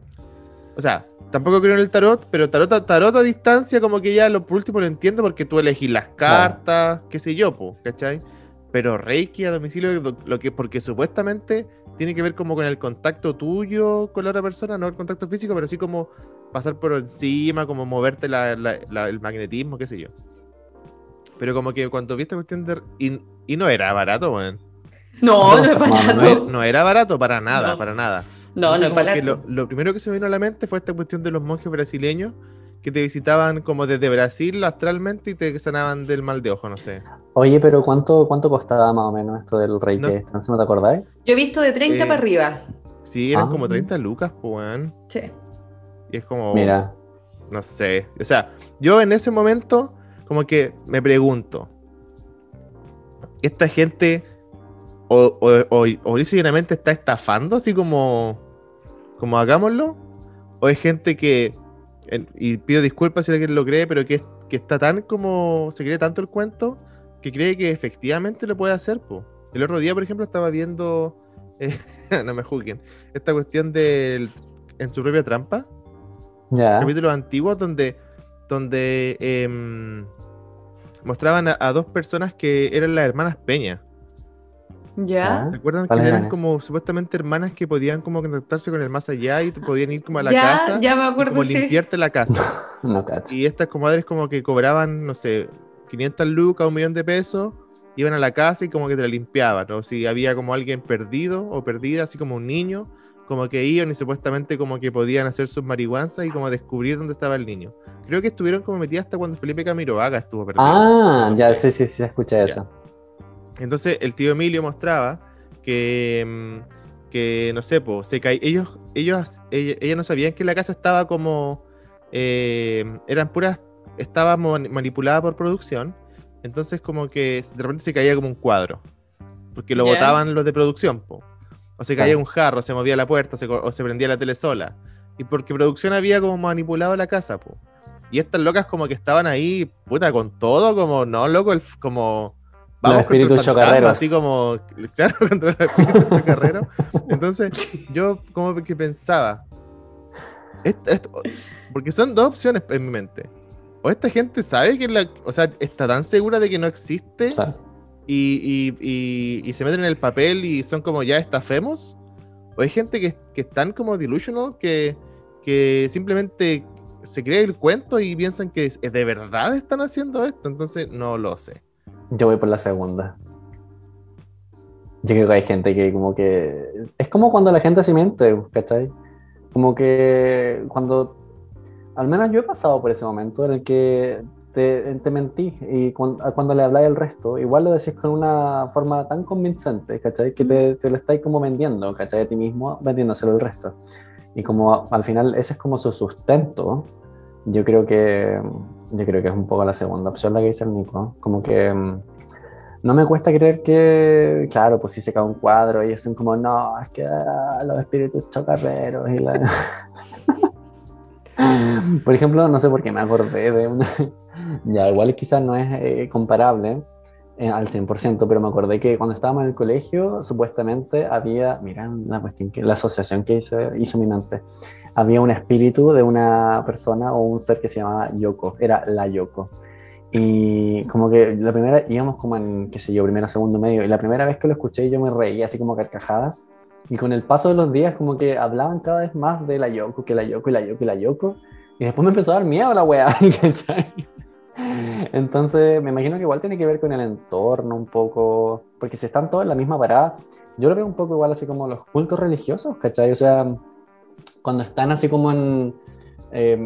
O sea, tampoco creo en el tarot, pero tarot, a- tarot a distancia como que ya lo por último lo entiendo porque tú elegís las cartas, qué sé yo, pues, ¿cachai? Pero Reiki a domicilio, lo, que, porque supuestamente tiene que ver como con el contacto tuyo con la otra persona, no el contacto físico, pero sí como pasar por encima, como moverte la- la- la- el magnetismo, qué sé yo. Pero como que cuando vi esta cuestión de... Y, y no era barato, weón. No, no es No, barato. e- no era barato para nada, No. para nada. No, no es que barato. lo, lo primero que se me vino a la mente fue esta cuestión de los monjes brasileños que te visitaban como desde Brasil astralmente y te sanaban del mal de ojo, no sé. Oye, pero ¿cuánto, cuánto costaba más o menos esto del Reiki? No sé. ¿No te acordáis? Yo he visto de 30 Eh, para arriba. Sí, eran Ah. como 30 lucas, pues. Sí. Y es como, Mira, no sé. O sea, yo en ese momento como que me pregunto, ¿esta gente o, o, o, o lisa y llanamente está estafando así como, como hagámoslo? ¿O es gente que, y pido disculpas si alguien lo cree, pero que, que está tan como, se cree tanto el cuento, que cree que efectivamente lo puede hacer? Po? El otro día, por ejemplo, estaba viendo, eh, no me juzguen, esta cuestión del, en su propia trampa ya. capítulos antiguos donde, donde em, mostraban a, a dos personas que eran las hermanas Peña. ¿Ya? ¿Recuerdan que ¿Cuáles eran como supuestamente hermanas que podían como contactarse con el más allá y podían ir como a la ya, casa ya me y acuerdo, como sí. limpiarte la casa? No cacho. Y estas comadres como que cobraban, no sé, 500 lucas, un millón de pesos, iban a la casa y como que te la limpiaban, o si había como alguien perdido o perdida, así como un niño, como que iban y supuestamente como que podían hacer sus marihuanzas y como descubrir dónde estaba el niño. Creo que estuvieron como metidas hasta cuando Felipe Camiroaga estuvo perdido. Ah, No ya, sé. sí, sí, sí, escuché eso. Entonces el tío Emilio mostraba que, mm, que no sé, po, se caí, ellos, ellos, ellas no sabían que la casa estaba como, eh, eran puras, estaba manipulada por producción, entonces como que de repente se caía como un cuadro, porque lo botaban los de producción, po. o se caía Claro. un jarro, se movía la puerta, se o se prendía la tele sola, y porque producción había como manipulado la casa, po. Y estas locas como que estaban ahí, puta, con todo, como, no, loco, el, como... el espíritus fantasma. Así como, claro, contra los espíritus chocarreros. Entonces, yo como que pensaba, esto- esto- porque son dos opciones en mi mente. O esta gente sabe que la, o sea, está tan segura de que no existe y, y- y- y se meten en el papel y son como ya estafemos. O hay gente que, que están como delusional, que, que simplemente se cree el cuento y piensan que de verdad están haciendo esto. Entonces, no lo sé. Yo voy por la segunda. Yo creo que hay gente que como que... Es como cuando la gente se miente, ¿cachai? Como que cuando... Al menos yo he pasado por ese momento en el que te, te mentí y cuando, cuando le habláis al resto, igual lo decís con una forma tan convincente, ¿cachai? Que te, te lo estáis como vendiendo, ¿cachai? A ti mismo, vendiéndoselo al resto. Y como al final ese es como su sustento, yo creo que yo creo que es un poco la segunda opción la que dice el Nico. Como que mm, no me cuesta creer que, claro, pues si se cae un cuadro, ellos son como, no, es que ah, los espíritus chocarreros y. Por ejemplo, no sé por qué me acordé de una... ya, igual quizás no es eh, comparable al 100%, pero me acordé que cuando estábamos en el colegio, supuestamente había, mira, la, cuestión que, la asociación que hizo, hizo mi mente, había un espíritu de una persona o un ser que se llamaba Yoko, era la Yoko. Y como que la primera, íbamos como en, qué sé yo, primero, segundo, medio, y la primera vez que lo escuché yo me reí así como carcajadas, y con el paso de los días como que hablaban cada vez más de la Yoko, que la Yoko, y la Yoko, y la Yoko, y después me empezó a dar miedo la weá, ¿cachai? Entonces me imagino que igual tiene que ver con el entorno un poco, porque si están todos en la misma parada, yo lo veo un poco igual así como los cultos religiosos, ¿cachai? O sea, cuando están así como en... eh,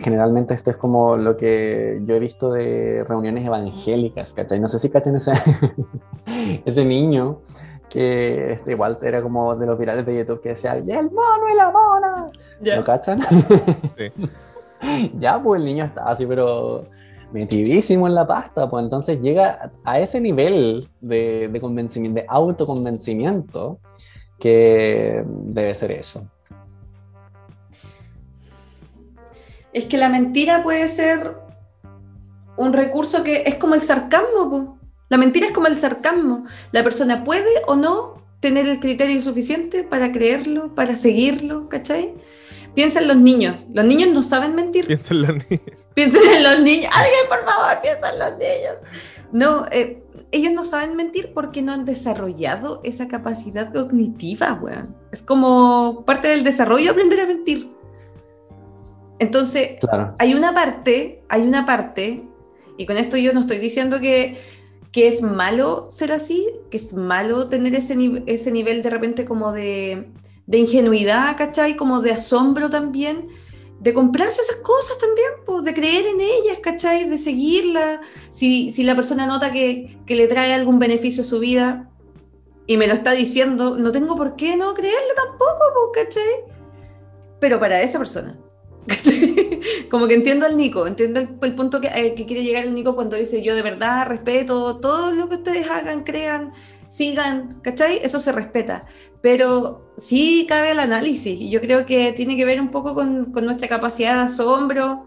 generalmente esto es como lo que yo he visto de reuniones evangélicas, ¿cachai? No sé si cachan ese, ese niño que este, igual era como de los virales de YouTube que decía, ¡Y el mono y la mona! ¿Lo cachan? Sí. ya, pues el niño está así, pero metidísimo en la pasta, pues entonces llega a ese nivel de, de convencimiento, de autoconvencimiento, que debe ser eso. Es que la mentira puede ser un recurso que es como el sarcasmo. po. La mentira es como el sarcasmo. La persona puede o no tener el criterio suficiente para creerlo, para seguirlo, ¿cachai? Piensa en los niños. Los niños no saben mentir. Piensa en la niña. Piensen en los niños. Alguien, por favor, piensa en los niños. No, eh, ellos no saben mentir porque no han desarrollado esa capacidad cognitiva, weón. Es como parte del desarrollo aprender a mentir. Entonces, Claro. hay una parte, hay una parte, y con esto yo no estoy diciendo que, que es malo ser así, que es malo tener ese, ese nivel de repente como de, de ingenuidad, ¿cachai? Como de asombro también, de comprarse esas cosas también, pues, de creer en ellas, ¿cachai? De seguirlas. Si, si la persona nota que, que, le trae algún beneficio a su vida y me lo está diciendo, no tengo por qué no creerle tampoco, pues, ¿cachai? Pero para esa persona. Como que entiendo al Nico, entiendo el, punto que, eh, que, quiere llegar el Nico cuando dice yo de verdad respeto todo lo que ustedes hagan, crean, sigan, ¿cachai? Eso se respeta. Pero sí cabe el análisis y yo creo que tiene que ver un poco con, con nuestra capacidad de asombro.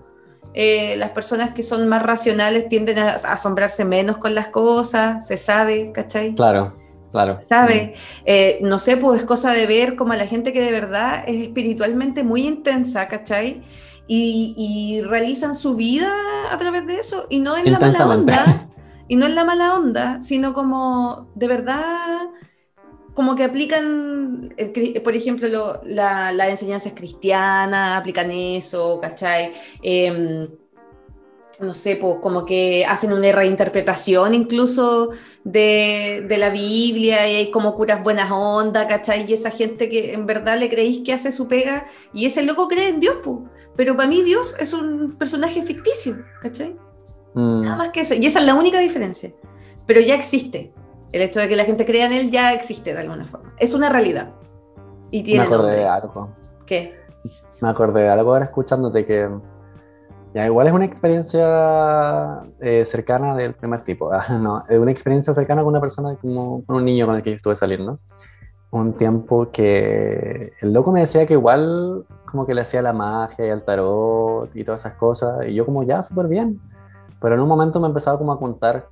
Eh, las personas que son más racionales tienden a asombrarse menos con las cosas, se sabe, ¿cachai? Claro. Claro. ¿Sabe? Eh, no sé, pues es cosa de ver como a la gente que de verdad es espiritualmente muy intensa, ¿cachai? Y, y realizan su vida a través de eso y no en la mala onda, y no en la mala onda, sino como de verdad, como que aplican, eh, por ejemplo, lo, la, las enseñanzas cristianas, aplican eso, ¿cachai? Eh, no sé, pues como que hacen una reinterpretación incluso de, la Biblia y hay como curas buenas ondas, ¿cachai? Y esa gente que en verdad le creéis que hace su pega y ese loco cree en Dios, pues. Pero para mí Dios es un personaje ficticio, ¿cachai? Mm. Nada más que eso. Y esa es la única diferencia. Pero ya existe. El hecho de que la gente crea en él ya existe de alguna forma. Es una realidad. Y tiene Me acordé de algo. ¿Qué? Me acordé de algo ahora escuchándote que ya, igual es una experiencia eh, cercana del primer tipo. no, es una experiencia cercana con una persona, como con un niño con el que yo estuve saliendo. Un tiempo que el loco me decía que igual como que le hacía la magia y el tarot y todas esas cosas. Y yo como ya, súper bien. Pero en un momento me empezaba como a contar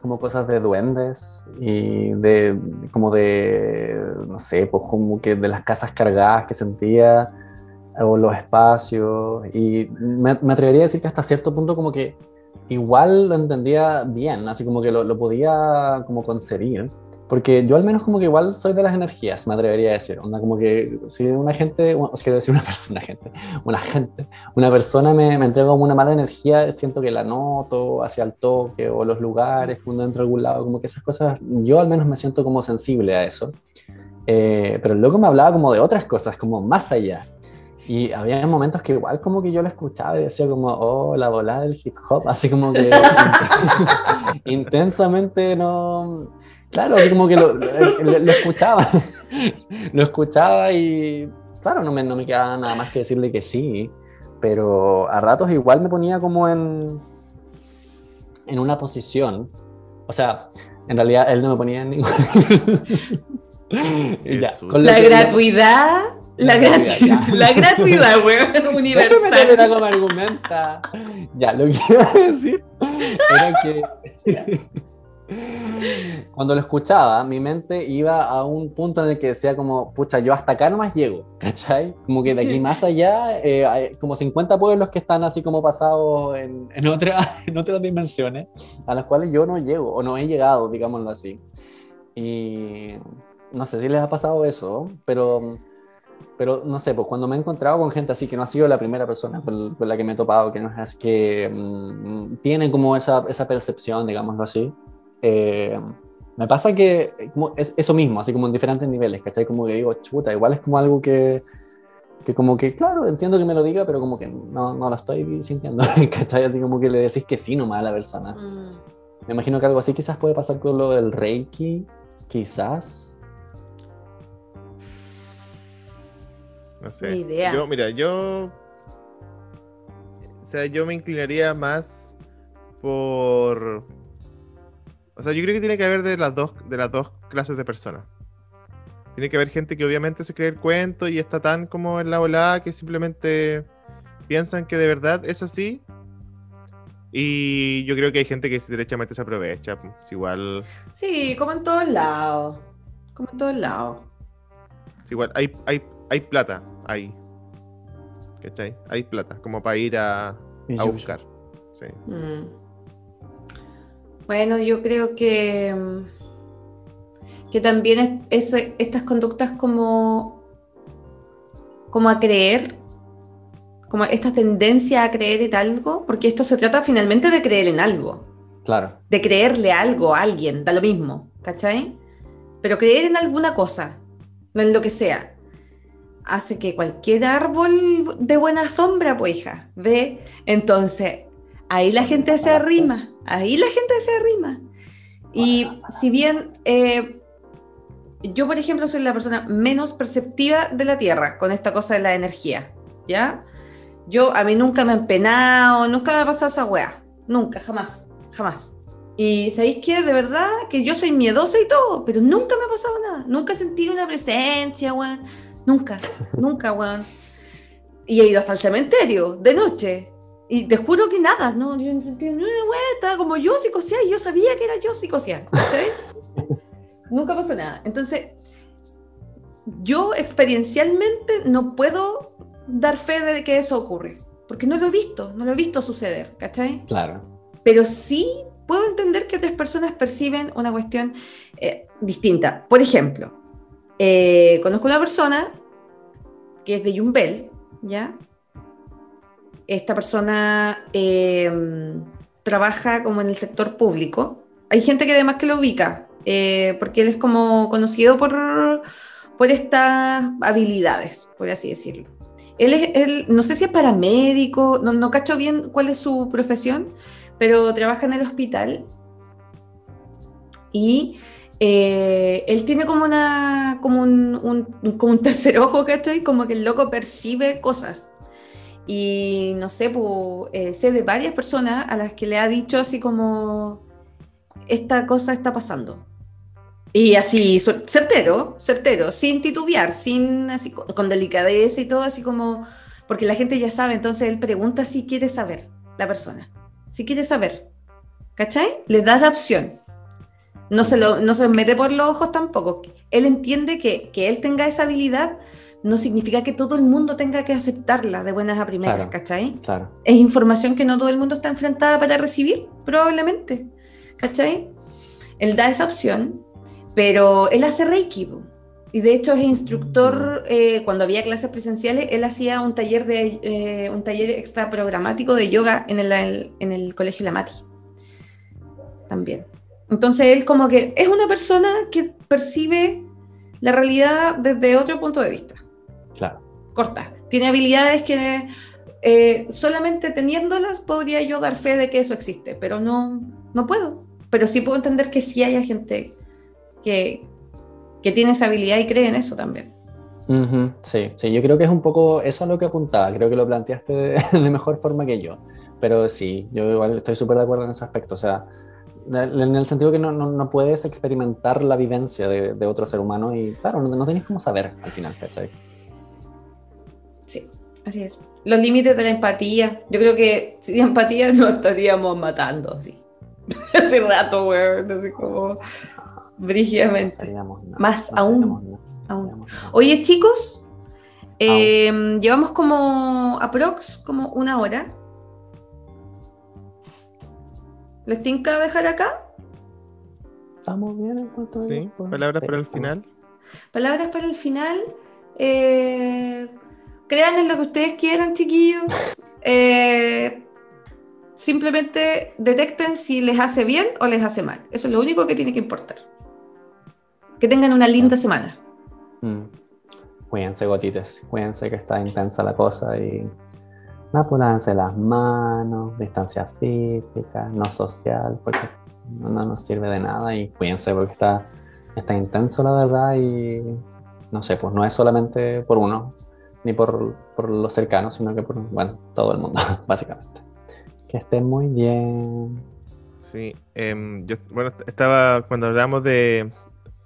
como cosas de duendes y de como de, no sé, pues como que de las casas cargadas que sentía o los espacios, y me, atrevería a decir que hasta cierto punto como que igual lo entendía bien, así como que lo, lo, podía como concebir, porque yo al menos como que igual soy de las energías, me atrevería a decir, onda como que si una gente, o quiero decir una persona, gente, una gente, una persona me, me entrega como una mala energía, siento que la noto hacia el toque o los lugares, cuando entro a algún lado, como que esas cosas, yo al menos me siento como sensible a eso. Eh, pero loco me hablaba como de otras cosas, como más allá. Y había momentos que igual como que yo lo escuchaba y decía como, oh, la volada del hip hop, así como que intensamente no... Claro, así como que lo, escuchaba, lo escuchaba y claro, no me, no me quedaba nada más que decirle que sí, pero a ratos igual me ponía como en, en una posición, o sea, en realidad él no me ponía en ningún... la gratuidad la, gratuidad, la gratuidad, weón, universal. Era como argumenta. Ya, lo que iba a decir era que cuando lo escuchaba, mi mente iba a un punto en el que decía como, pucha, yo hasta acá nomás llego, ¿cachai? Como que de aquí más allá, eh, hay como 50 pueblos que están así como pasados en, en, otra, en otras dimensiones, a las cuales yo no llego, o no he llegado, digámoslo así. Y no sé si les ha pasado eso, pero pero no sé, pues cuando me he encontrado con gente así que no ha sido la primera persona con, la que me he topado, que no es que mm, tienen como esa, esa, percepción, digámoslo así, eh, me pasa que como es eso mismo, así como en diferentes niveles, ¿cachai? Como que digo, chuta, igual es como algo que, que como que, claro, entiendo que me lo diga, pero como que no, no lo estoy sintiendo, ¿cachai? Así como que le decís que sí nomás a la persona. Mm. Me imagino que algo así quizás puede pasar con lo del Reiki, quizás No sé. Yo, mira, yo. O sea, yo me inclinaría más por. O sea, yo creo que tiene que haber de las dos, de las dos clases de personas. Tiene que haber gente que obviamente se cree el cuento y está tan como en la volada que simplemente piensan que de verdad es así. Y yo creo que hay gente que derechamente se aprovecha. Pues, igual. Sí, como en todos lados. Como en todos lados. igual, hay, hay hay plata ahí. ¿Cachai? Hay plata, como para ir a, a buscar. Sí. Mm. Bueno, yo creo que, que también es, estas conductas como, como a creer, como esta tendencia a creer en algo, porque esto se trata finalmente de creer en algo. Claro. de creerle algo a alguien, da lo mismo, ¿cachai? Pero creer en alguna cosa, no en lo que sea, hace que cualquier árbol de buena sombra, pues hija, ve, entonces ahí la gente se arrima, ahí la gente se arrima. Y si bien eh, yo, por ejemplo, soy la persona menos perceptiva de la Tierra con esta cosa de la energía, ¿ya? Yo, a mí nunca me han penado, nunca me ha pasado esa weá, nunca, jamás jamás. Y sabéis que de verdad que yo soy miedosa y todo, pero nunca me ha pasado nada. Nunca he sentido una presencia, weón. Nunca, nunca, weón. Y he ido hasta el cementerio de noche. Y te juro que nada, no, yo ni una estaba como yo psicoseada y yo sabía que era yo ¿cachai? nunca pasó nada. Entonces, yo experiencialmente no puedo dar fe de que eso ocurre, porque no lo he visto, no lo he visto suceder, ¿cachai? Claro. pero sí puedo entender que otras personas perciben una cuestión eh, distinta. Por ejemplo, eh, conozco una persona que es de Yumbel, ¿ya? Esta persona eh, trabaja como en el sector público. Hay gente que además que lo ubica, eh, porque él es como conocido por, por estas habilidades, por así decirlo. Él es, él, no sé si es paramédico, no, no cacho bien cuál es su profesión, pero trabaja en el hospital y eh, él tiene como una como un, como un tercer ojo, ¿cachai? Como que el loco percibe cosas. Y no sé, pues, eh, sé de varias personas a las que le ha dicho así como esta cosa está pasando. Y así, certero, certero, sin titubear, sin así con, delicadeza y todo, así como, porque la gente ya sabe, entonces él pregunta si quiere saber, la persona, si quiere saber, ¿cachai? Le da la opción. No se, lo, no se mete por los ojos tampoco. Él entiende que, que él tenga esa habilidad no significa que todo el mundo tenga que aceptarla de buenas a primeras, Claro. ¿cachai? Claro. es información que no todo el mundo está enfrentada para recibir, probablemente. ¿Cachai? Él da esa opción, pero él hace Reiki. Y de hecho es instructor, eh, cuando había clases presenciales, él hacía un taller, de, eh, un taller extra programático de yoga en el, en el colegio La Mati. También. Entonces él como que es una persona que percibe la realidad desde otro punto de vista. Corta. Tiene habilidades que eh, solamente teniéndolas podría yo dar fe de que eso existe, pero no, no puedo. Pero sí puedo entender que sí haya gente que, que tiene esa habilidad y cree en eso también. Ujú, Sí, sí, yo creo que es un poco eso a lo que apuntaba, creo que lo planteaste de, de mejor forma que yo, pero sí, yo igual estoy súper de acuerdo en ese aspecto, o sea, en el sentido que no, no, no puedes experimentar la vivencia de, de otro ser humano y claro, no, no tenés cómo saber al final, ¿cachai? Sí, así es. Los límites de la empatía. Yo creo que sin empatía nos estaríamos matando, así. Hace rato, weón, así como brígidamente. No, Más no aún. Oye, chicos, eh, llevamos como aprox, como una hora. ¿Les tinca dejar acá? ¿Estamos bien en cuanto a Sí, palabras para el final. Palabras para el final. Eh, crean en lo que ustedes quieran, chiquillos. Eh, simplemente detecten si les hace bien o les hace mal. Eso es lo único que tiene que importar. Que tengan una linda semana. Mm. Cuídense, gotites. Cuídense que está intensa la cosa y. Lávense las manos, distancia física, no social, porque no, no nos sirve de nada. Y cuídense porque está, está intenso, la verdad. Y no sé, pues no es solamente por uno, ni por, por los cercanos, sino que por, bueno, todo el mundo, básicamente. Que estén muy bien. Sí, em, yo, bueno, estaba cuando hablamos de,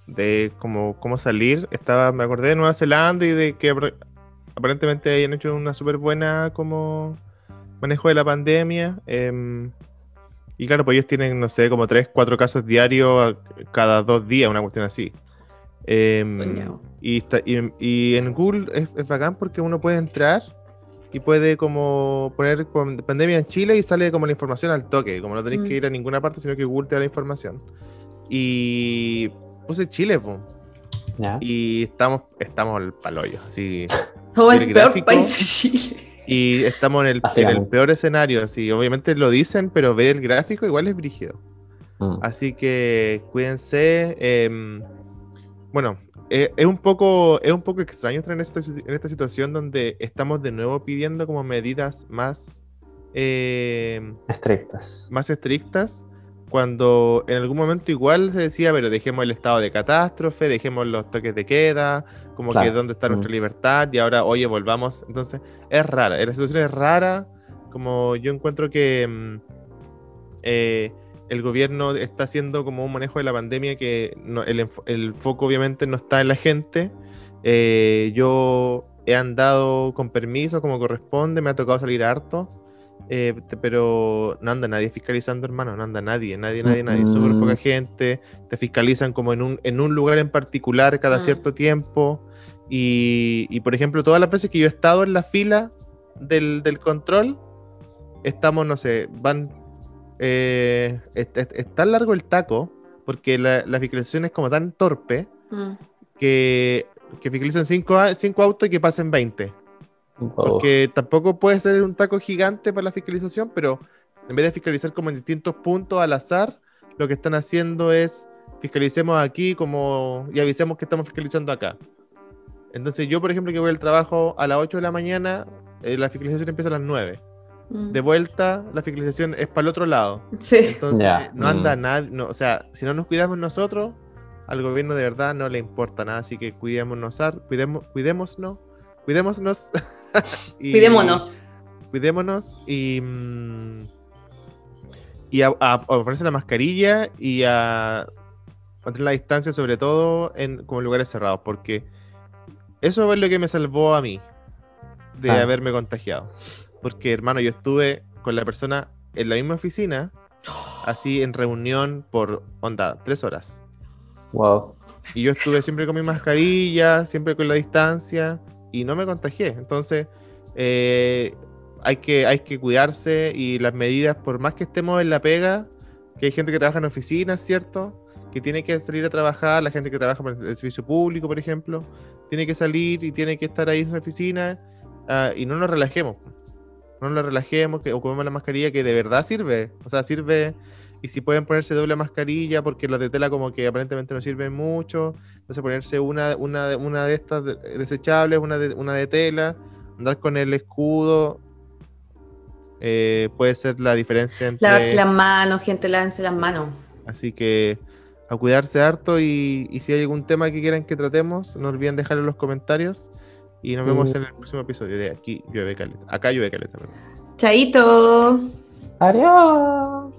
de cómo, cómo salir, estaba, me acordé de Nueva Zelanda y de que apar- aparentemente habían hecho una súper buena como manejo de la pandemia. em, y claro, pues ellos tienen, no sé, como tres, cuatro casos diarios cada dos días, una cuestión así. Soñado. y, está- y- y en Google es, es bacán porque uno puede entrar y puede como poner pandemia en Chile y sale como la información al toque, como no tenéis Mm. que ir a ninguna parte, sino que Google te da la información. Y puse Chile, po, ¿Ya? y estamos, estamos al paloyo, así. Somos el el peor gráfico- país de Chile. Y estamos en el, en el peor escenario, así. Obviamente lo dicen, pero ver el gráfico igual es brígido. Mm. Así que cuídense. em, bueno, eh, es, un poco, es un poco extraño estar en esta, en esta situación donde estamos de nuevo pidiendo como medidas más, em, Estrictas. más estrictas, cuando en algún momento igual se decía, pero dejemos el estado de catástrofe, dejemos los toques de queda, como que Claro. dónde está nuestra Mm. libertad, y ahora, oye, volvamos. Entonces, es rara, la situación es rara, como yo encuentro que mm, eh, el gobierno está haciendo como un manejo de la pandemia que no- el, el foco obviamente no está en la gente. Eh, yo he andado con permiso como corresponde, me ha tocado salir harto. eh, pero no anda nadie fiscalizando, hermano, no anda nadie, nadie, nadie, nadie, súper poca Mm. gente, te fiscalizan como en un, en un lugar en particular cada Mm. cierto tiempo, y, y, por ejemplo, todas las veces que yo he estado en la fila del, del control, estamos, no sé, van, eh, es, es- es tan largo el taco, porque la, la fiscalización es como tan torpe, Mm. que, que fiscalizan cinco, a- cinco autos y que pasen 20. Porque tampoco puede ser un taco gigante para la fiscalización, pero en vez de fiscalizar como en distintos puntos al azar, lo que están haciendo es fiscalicemos aquí como y avisemos que estamos fiscalizando acá. Entonces yo, por ejemplo, que voy al trabajo a las 8 de la mañana, eh, la fiscalización empieza a las 9. Mm. De vuelta, la fiscalización es para el otro lado. Sí. Entonces, no anda mm. nadie, no, o sea, si no nos cuidamos nosotros, al gobierno de verdad no le importa nada, así que cuidémonos, cuidemos, cuidémonos, cuidémonos. y- Cuidémonos. Cuidémonos y. mm, y a, a- a ponerse la mascarilla y a mantener la distancia, sobre todo en como lugares cerrados, porque eso es lo que me salvó a mí de Ah. haberme contagiado. Porque, hermano, yo estuve con la persona en la misma oficina, así en reunión por onda, tres horas. Wow. Y yo estuve siempre con mi mascarilla, siempre con la distancia y no me contagié. Entonces, eh, hay, que, hay que cuidarse y las medidas, por más que estemos en la pega, que hay gente que trabaja en oficinas, ¿cierto? Que tiene que salir a trabajar, la gente que trabaja para el servicio público, por ejemplo, tiene que salir y tiene que estar ahí en su oficina ah, y no nos relajemos. No nos relajemos, que ocupemos la mascarilla que de verdad sirve. O sea, sirve y si pueden ponerse doble mascarilla, porque las de tela como que aparentemente no sirven mucho, entonces ponerse una, una, de- una de estas de- desechables, una de, una de tela, andar con el escudo, eh, puede ser la diferencia entre... Lavarse las manos, gente, lávense las manos. Así que a cuidarse harto y, y si hay algún tema que quieran que tratemos, no olviden dejarlo en los comentarios y nos vemos Sí. en el próximo episodio de Aquí Llueve Caleta. Acá Llueve Caleta, perdón. Chaito. Adiós.